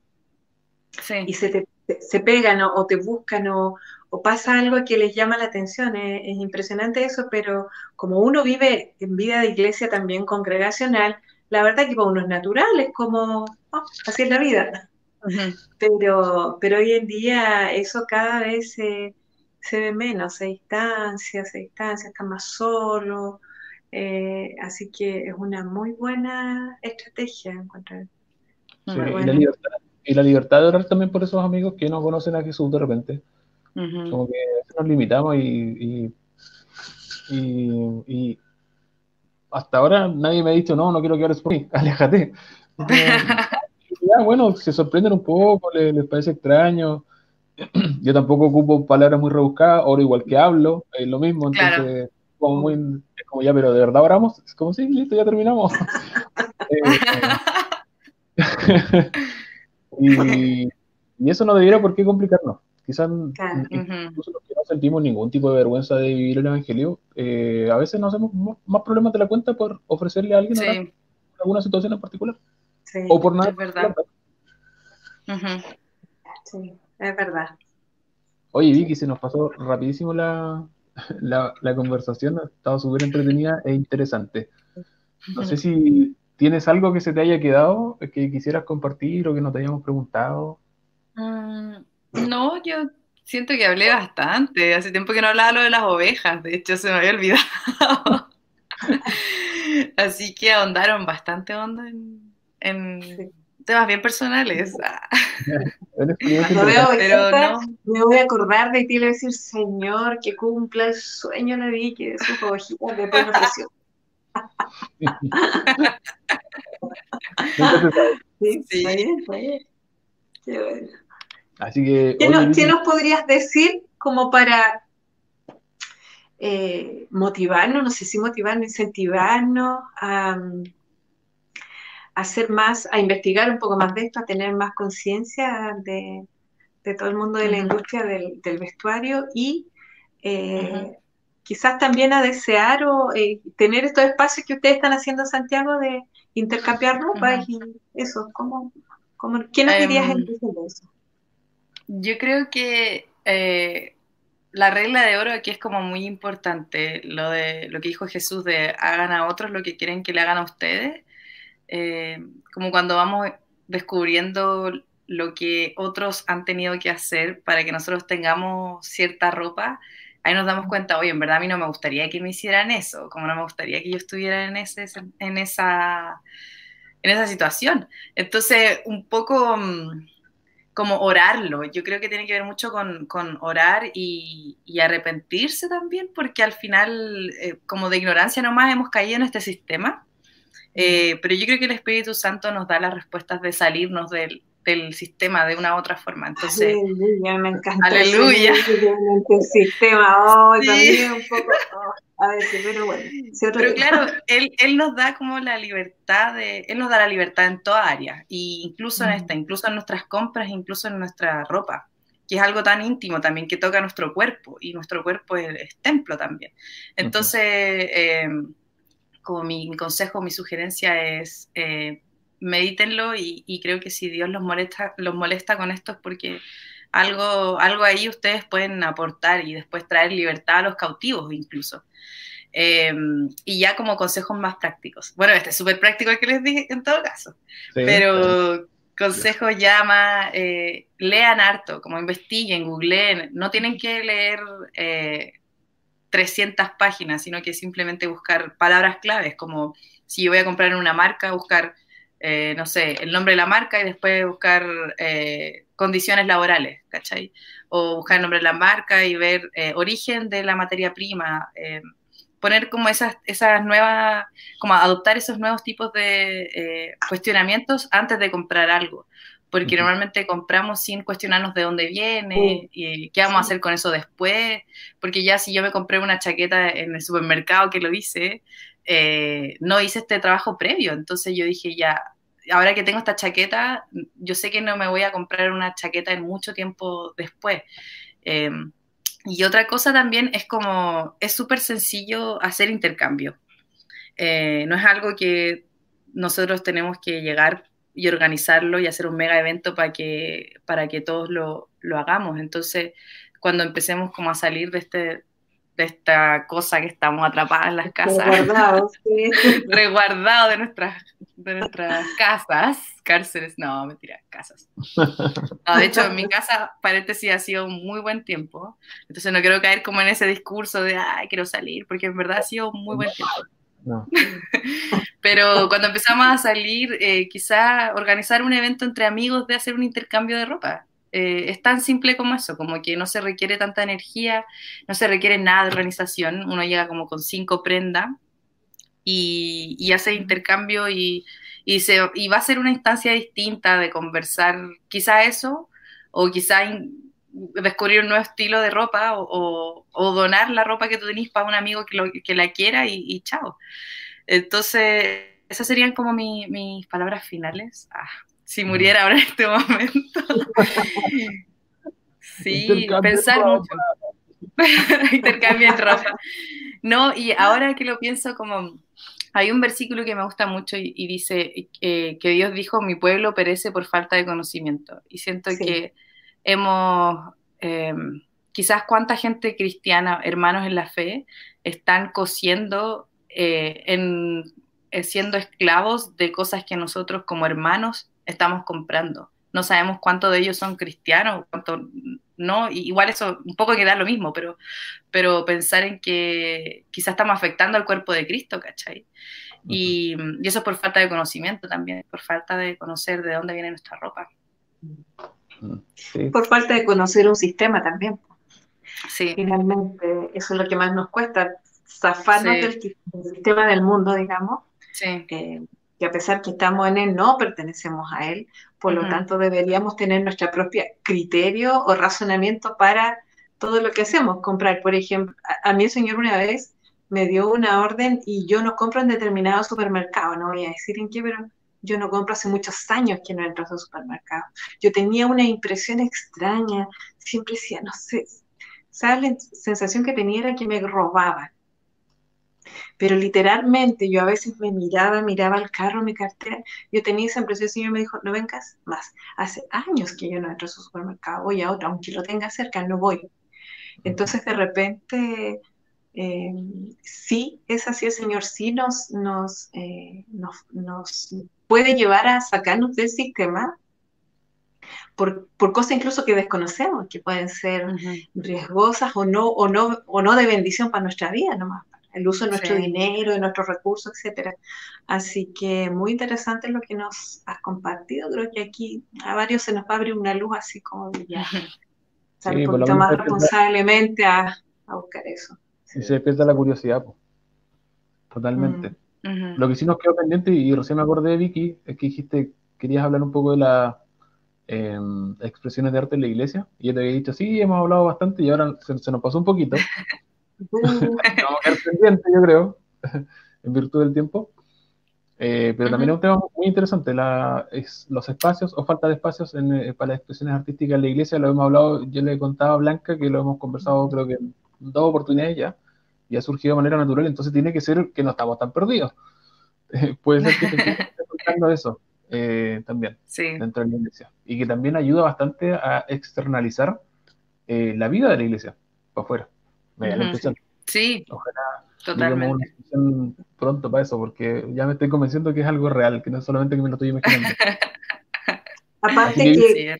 Y se, se pegan o, te buscan o, pasa algo que les llama la atención. Es, impresionante eso, pero como uno vive en vida de iglesia también congregacional, la verdad que para uno es natural, es como, oh, así es la vida. pero, pero hoy en día eso cada vez se, se ve menos, se distancia, se distancia, está más solo. Eh, así que es una muy buena estrategia encontrar y, la libertad, y, la libertad, de orar también por esos amigos que no conocen a Jesús de repente. Como que nos limitamos y, y, hasta ahora nadie me ha dicho, no, no quiero que ores por mí, [LAUGHS] aléjate. [LAUGHS] ya, bueno, se sorprenden un poco, les, parece extraño. [CLEARS THROAT] Yo tampoco ocupo palabras muy rebuscadas, oro igual que hablo, es lo mismo, entonces como muy, es como ya, pero de verdad oramos, es como sí, listo, ya terminamos. [LAUGHS] eh, [LAUGHS] y, eso no debiera por qué complicarnos. Quizás incluso los que no sentimos ningún tipo de vergüenza de vivir el Evangelio, eh, a veces nos hacemos más problemas de la cuenta por ofrecerle a alguien alguna situación en particular. o por nada. Es verdad. Sí, es verdad. Oye, Vicky, se nos pasó rapidísimo la, [LAUGHS] la, la conversación, ha estado súper entretenida e interesante. No sé si ¿Tienes algo que se te haya quedado que quisieras compartir o que no te hayamos preguntado? Mm, no, yo siento que hablé bastante. Hace tiempo que no hablaba lo de las ovejas, de hecho se me había olvidado. [LAUGHS] Así que ahondaron bastante hondo en, temas bien personales. [LAUGHS] Pero no. Me voy a acordar de ti y le voy a decir, Señor, que cumpla el sueño la vi que de sus ovejitas de ofreció. [LAUGHS] sí, Qué bueno. Así que. ¿Qué, nos, podrías decir como para eh, motivarnos, no sé si motivarnos, incentivarnos a, hacer más, a investigar un poco más de esto, a tener más conciencia de, todo el mundo de la industria del, vestuario y eh, quizás también a desear o eh, tener estos espacios que ustedes están haciendo en Santiago de intercambiar ropa y eso, ¿cómo, ¿Qué nos dirías en eso? Yo creo que eh, la regla de oro aquí es como muy importante, lo de lo que dijo Jesús de hagan a otros lo que quieren que le hagan a ustedes, eh, como cuando vamos descubriendo lo que otros han tenido que hacer para que nosotros tengamos cierta ropa, ahí nos damos cuenta, oye, en verdad a mí no me gustaría que me hicieran eso, como no me gustaría que yo estuviera en, ese, en, esa, en esa situación. Entonces, un poco mm, como orarlo, yo creo que tiene que ver mucho con, con orar y, y, arrepentirse también, porque al final, eh, como de ignorancia nomás, hemos caído en este sistema. Eh, pero yo creo que el Espíritu Santo nos da las respuestas de salirnos del, del sistema de una u otra forma. Entonces, aleluya, me encanta. Aleluya. El sistema, oh, también un poco, oh, a ver, pero bueno. pero claro, él, él, nos da como la libertad de, él nos da la libertad en toda área, y incluso en mm. esta, incluso en nuestras compras, incluso en nuestra ropa, que es algo tan íntimo también que toca nuestro cuerpo, y nuestro cuerpo es, templo también. Entonces, eh, como mi, mi, consejo, mi sugerencia es eh, medítenlo y, creo que si Dios los molesta, los molesta con esto es porque algo, algo ahí ustedes pueden aportar y después traer libertad a los cautivos incluso. Em, y ya como consejos más prácticos. Bueno, este es súper práctico el que les dije en todo caso, pero consejos ya más, eh, lean harto, como investiguen, googleen, no tienen que leer 300 eh, páginas, sino que simplemente buscar palabras claves, como si yo voy a comprar en una marca, buscar eh, no sé, el nombre de la marca y después buscar eh, condiciones laborales, ¿cachai? O buscar el nombre de la marca y ver eh, origen de la materia prima, poner como esas, esas nuevas, como adoptar esos nuevos tipos de cuestionamientos antes de comprar algo. Porque normalmente compramos sin cuestionarnos de dónde viene y qué vamos a hacer con eso después. Porque ya si yo me compré una chaqueta en el supermercado que lo hice, eh, no hice este trabajo previo. Entonces yo dije, ya, ahora que tengo esta chaqueta, yo sé que no me voy a comprar una chaqueta en mucho tiempo después. Em, y otra cosa también es como, es súper sencillo hacer intercambio. Eh, no es algo que nosotros tenemos que llegar y organizarlo y hacer un mega evento para que, para que todos lo, lo hagamos. Entonces, cuando empecemos como a salir de este, de esta cosa que estamos atrapadas en las casas. [LAUGHS] Sí. Resguardados de nuestras, de nuestras casas. Cárceles, no, mentira, casas. No, de hecho, en mi casa, paréntesis, ha sido un muy buen tiempo. Entonces no quiero caer como en ese discurso de, ay, quiero salir, porque en verdad ha sido un muy buen tiempo. No. [LAUGHS] Pero cuando empezamos a salir, eh, quizá organizar un evento entre amigos de hacer un intercambio de ropa. Eh, es tan simple como eso, como que no se requiere tanta energía, no se requiere nada de organización, uno llega como con cinco prendas y, hace intercambio y, se, va a ser una instancia distinta de conversar, quizá eso, o quizá descubrir un nuevo estilo de ropa o, donar la ropa que tú tenés para un amigo que, que la quiera y, chao. Entonces, esas serían como mis palabras finales. Ah, si muriera ahora en este momento. [LAUGHS] sí, pensar mucho. [LAUGHS] Intercambio de ropa. No, y ahora que lo pienso como, hay un versículo que me gusta mucho y, dice eh, que Dios dijo, mi pueblo perece por falta de conocimiento. Y siento que hemos, em, quizás cuánta gente cristiana, hermanos en la fe, están cosiendo eh, en, eh, siendo esclavos de cosas que nosotros como hermanos estamos comprando. No sabemos cuántos de ellos son cristianos, cuánto no, igual eso un poco queda lo mismo, pero, pero pensar en que quizás estamos afectando al cuerpo de Cristo, ¿cachai? Y, eso es por falta de conocimiento también, por falta de conocer de dónde viene nuestra ropa. Por falta de conocer un sistema también. Sí. Finalmente, eso es lo que más nos cuesta, zafarnos del, sistema del mundo, digamos. Sí. Eh, que a pesar que estamos en él, no pertenecemos a él, por lo tanto deberíamos tener nuestro propio criterio o razonamiento para todo lo que hacemos. Comprar, por ejemplo, a, mí el señor una vez me dio una orden y yo no compro en determinado supermercado, no voy a decir en qué, pero yo no compro hace muchos años que no entro a esos supermercados. Yo tenía una impresión extraña, siempre decía, no sé, ¿sabes? La sensación que tenía era que me robaban. Pero literalmente yo a veces me miraba, miraba el carro, mi cartera, yo tenía esa impresión, el Señor me dijo, no vengas más. Hace años que yo no entro a su supermercado, voy a otro, aunque lo tenga cerca, no voy. Entonces de repente, eh, sí, es así, el Señor sí nos, nos, eh, nos, nos puede llevar a sacarnos del sistema, por, por, cosas incluso que desconocemos, que pueden ser riesgosas o no, o, no, o no de bendición para nuestra vida nomás, el uso de nuestro dinero, de nuestros recursos, etcétera. Así que muy interesante lo que nos has compartido. Creo que aquí a varios se nos va a abrir una luz así como de ya, un poquito más responsablemente a, a, buscar eso. Y se despierta la curiosidad, totalmente. Mm. Lo que sí nos quedó pendiente, y recién me acordé, Vicky, es que dijiste, querías hablar un poco de las em, expresiones de arte en la iglesia, y yo te había dicho, sí, hemos hablado bastante, y ahora se, se nos pasó un poquito. Vamos a quedar pendiente, yo creo, [LAUGHS] en virtud del tiempo. Eh, pero también es un tema muy interesante, la, es, los espacios o falta de espacios en, eh, para las expresiones artísticas en la iglesia. Lo hemos hablado, yo le he contado a Blanca que lo hemos conversado creo que en dos oportunidades ya, y ha surgido de manera natural, entonces tiene que ser que no estamos tan perdidos. [LAUGHS] puede ser que esté buscando [LAUGHS] eso eh, también dentro de la iglesia. Y que también ayuda bastante a externalizar la vida de la iglesia para afuera. Sí, Ojalá totalmente. Una pronto para eso, porque ya me estoy convenciendo que es algo real, que no es solamente que me lo estoy imaginando. [LAUGHS] aparte, que,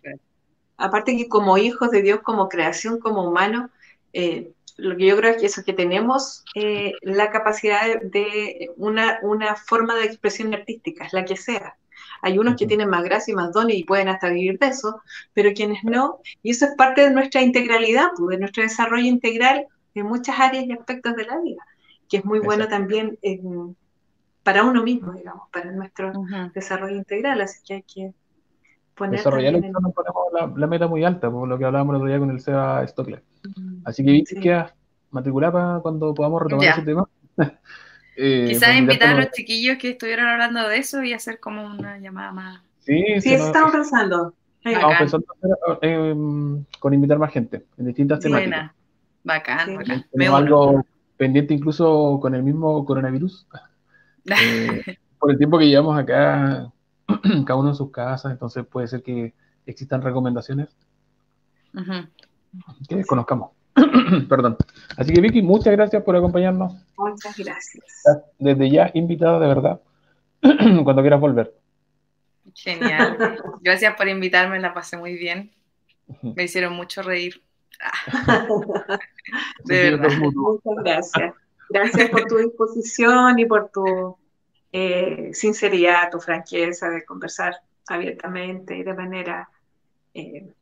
aparte que como hijos de Dios, como creación, como humano eh, lo que yo creo es que eso, que tenemos eh, la capacidad de, una, una, forma de expresión artística, la que sea. Hay unos que tienen más gracia y más dones y pueden hasta vivir de eso, pero quienes no, y eso es parte de nuestra integralidad, pues, de nuestro desarrollo integral en muchas áreas y aspectos de la vida, que es muy bueno también para uno mismo, digamos, para nuestro desarrollo integral, así que hay que poner... Desarrollar en... ponemos la, meta muy alta, por lo que hablábamos el otro día con el Seba Stockler. Así que sí. queda matriculada cuando podamos retomar ese tema. [LAUGHS] eh, Quizás invitar a los chiquillos que estuvieron hablando de eso y hacer como una llamada más. Sí, sí, eso estamos pensando. Estamos pensando eh, con invitar más gente en distintas temáticas. Bacán, bacán. algo pendiente incluso con el mismo coronavirus. [LAUGHS] Eh, por el tiempo que llevamos acá, [CLEARS THROAT] cada uno en sus casas, entonces puede ser que existan recomendaciones que desconozcamos. [CLEARS THROAT] Perdón. Así que Vicky, muchas gracias por acompañarnos. Muchas gracias. Desde ya invitada de verdad, [CLEARS THROAT] cuando quieras volver. Genial. Gracias por invitarme, la pasé muy bien. Me hicieron mucho reír. [LAUGHS] de verdad. Muchas gracias. Gracias por tu disposición y por tu eh, sinceridad, tu franqueza de conversar abiertamente y de manera, eh,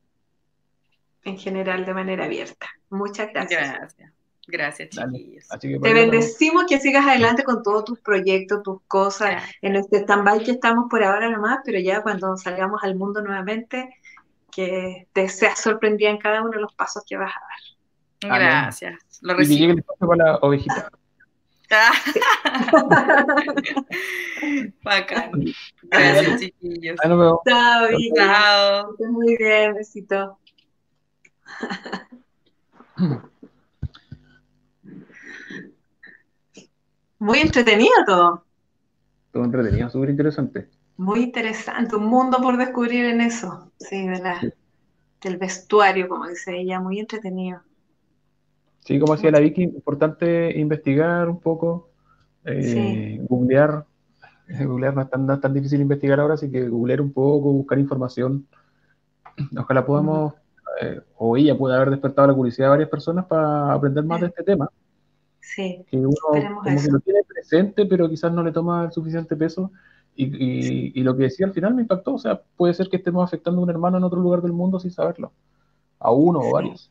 en general, de manera abierta. Muchas gracias. Gracias. Gracias, chiquillos. Te bendecimos que sigas adelante con todos tus proyectos, tus cosas, en este stand-by que estamos por ahora nomás, pero ya cuando salgamos al mundo nuevamente, que te seas sorprendida en cada uno de los pasos que vas a dar. Gracias. Lo recibo. Y con la ovejita. [LAUGHS] Bacán. Gracias, chiquillos. Chao, Chao. Muy bien, besito. [LAUGHS] Muy entretenido todo. Todo entretenido, súper interesante. Muy interesante, un mundo por descubrir en eso, sí, ¿verdad? Del vestuario, como dice ella, muy entretenido. Sí, como decía la Vicky, importante investigar un poco, eh, googlear. Googlear no es, tan, tan, difícil investigar ahora, así que googlear un poco, buscar información. Ojalá podamos, eh, o ella pueda haber despertado la curiosidad de varias personas para aprender más de este tema. Sí, que uno como que lo tiene presente, pero quizás no le toma el suficiente peso y, lo que decía al final me impactó, o sea, puede ser que estemos afectando a un hermano en otro lugar del mundo sin saberlo, a uno o varios.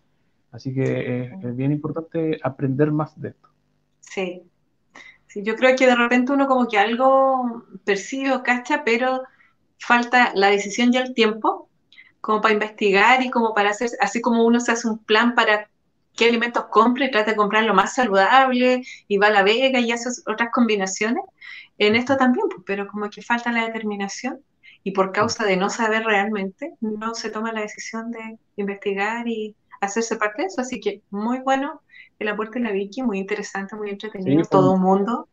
Así que es bien importante aprender más de esto. Sí. sí, yo creo que de repente uno como que algo percibe o cacha, pero falta la decisión y el tiempo como para investigar y como para hacer, así como uno se hace un plan para qué alimentos compra y trata de comprar lo más saludable y va a la vega y hace otras combinaciones. En esto también, pues, pero como que falta la determinación y por causa de no saber realmente, no se toma la decisión de investigar y hacerse parte de eso. Así que muy bueno el aporte de la Vicky, muy interesante, muy entretenido, todo el mundo.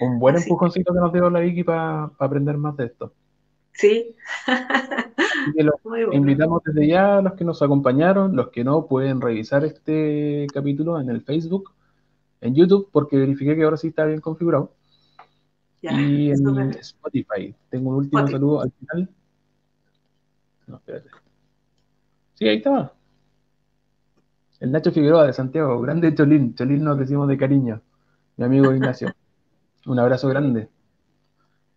Un buen empujoncito que nos dio la Vicky para aprender más de esto. Sí. [LAUGHS] Invitamos desde ya a los que nos acompañaron, los que no pueden revisar este capítulo en el Facebook, en YouTube, porque verifiqué que ahora sí está bien configurado. y en Spotify. Tengo un último saludo al final. No, espérate. Sí, ahí está. El Nacho Figueroa de Santiago, grande Cholín. Cholín nos decimos de cariño. Mi amigo Ignacio. Un abrazo grande.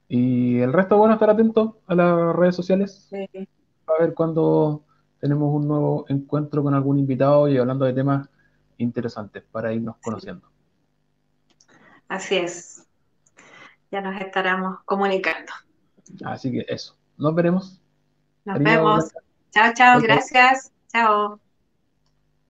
Y el resto, bueno, estar atento a las redes sociales. Sí. A ver cuando tenemos un nuevo encuentro con algún invitado y hablando de temas interesantes para irnos conociendo. Así es. Ya nos estaremos comunicando. Así que eso. Nos veremos. Nos vemos. Chao, chao. Gracias. Chao.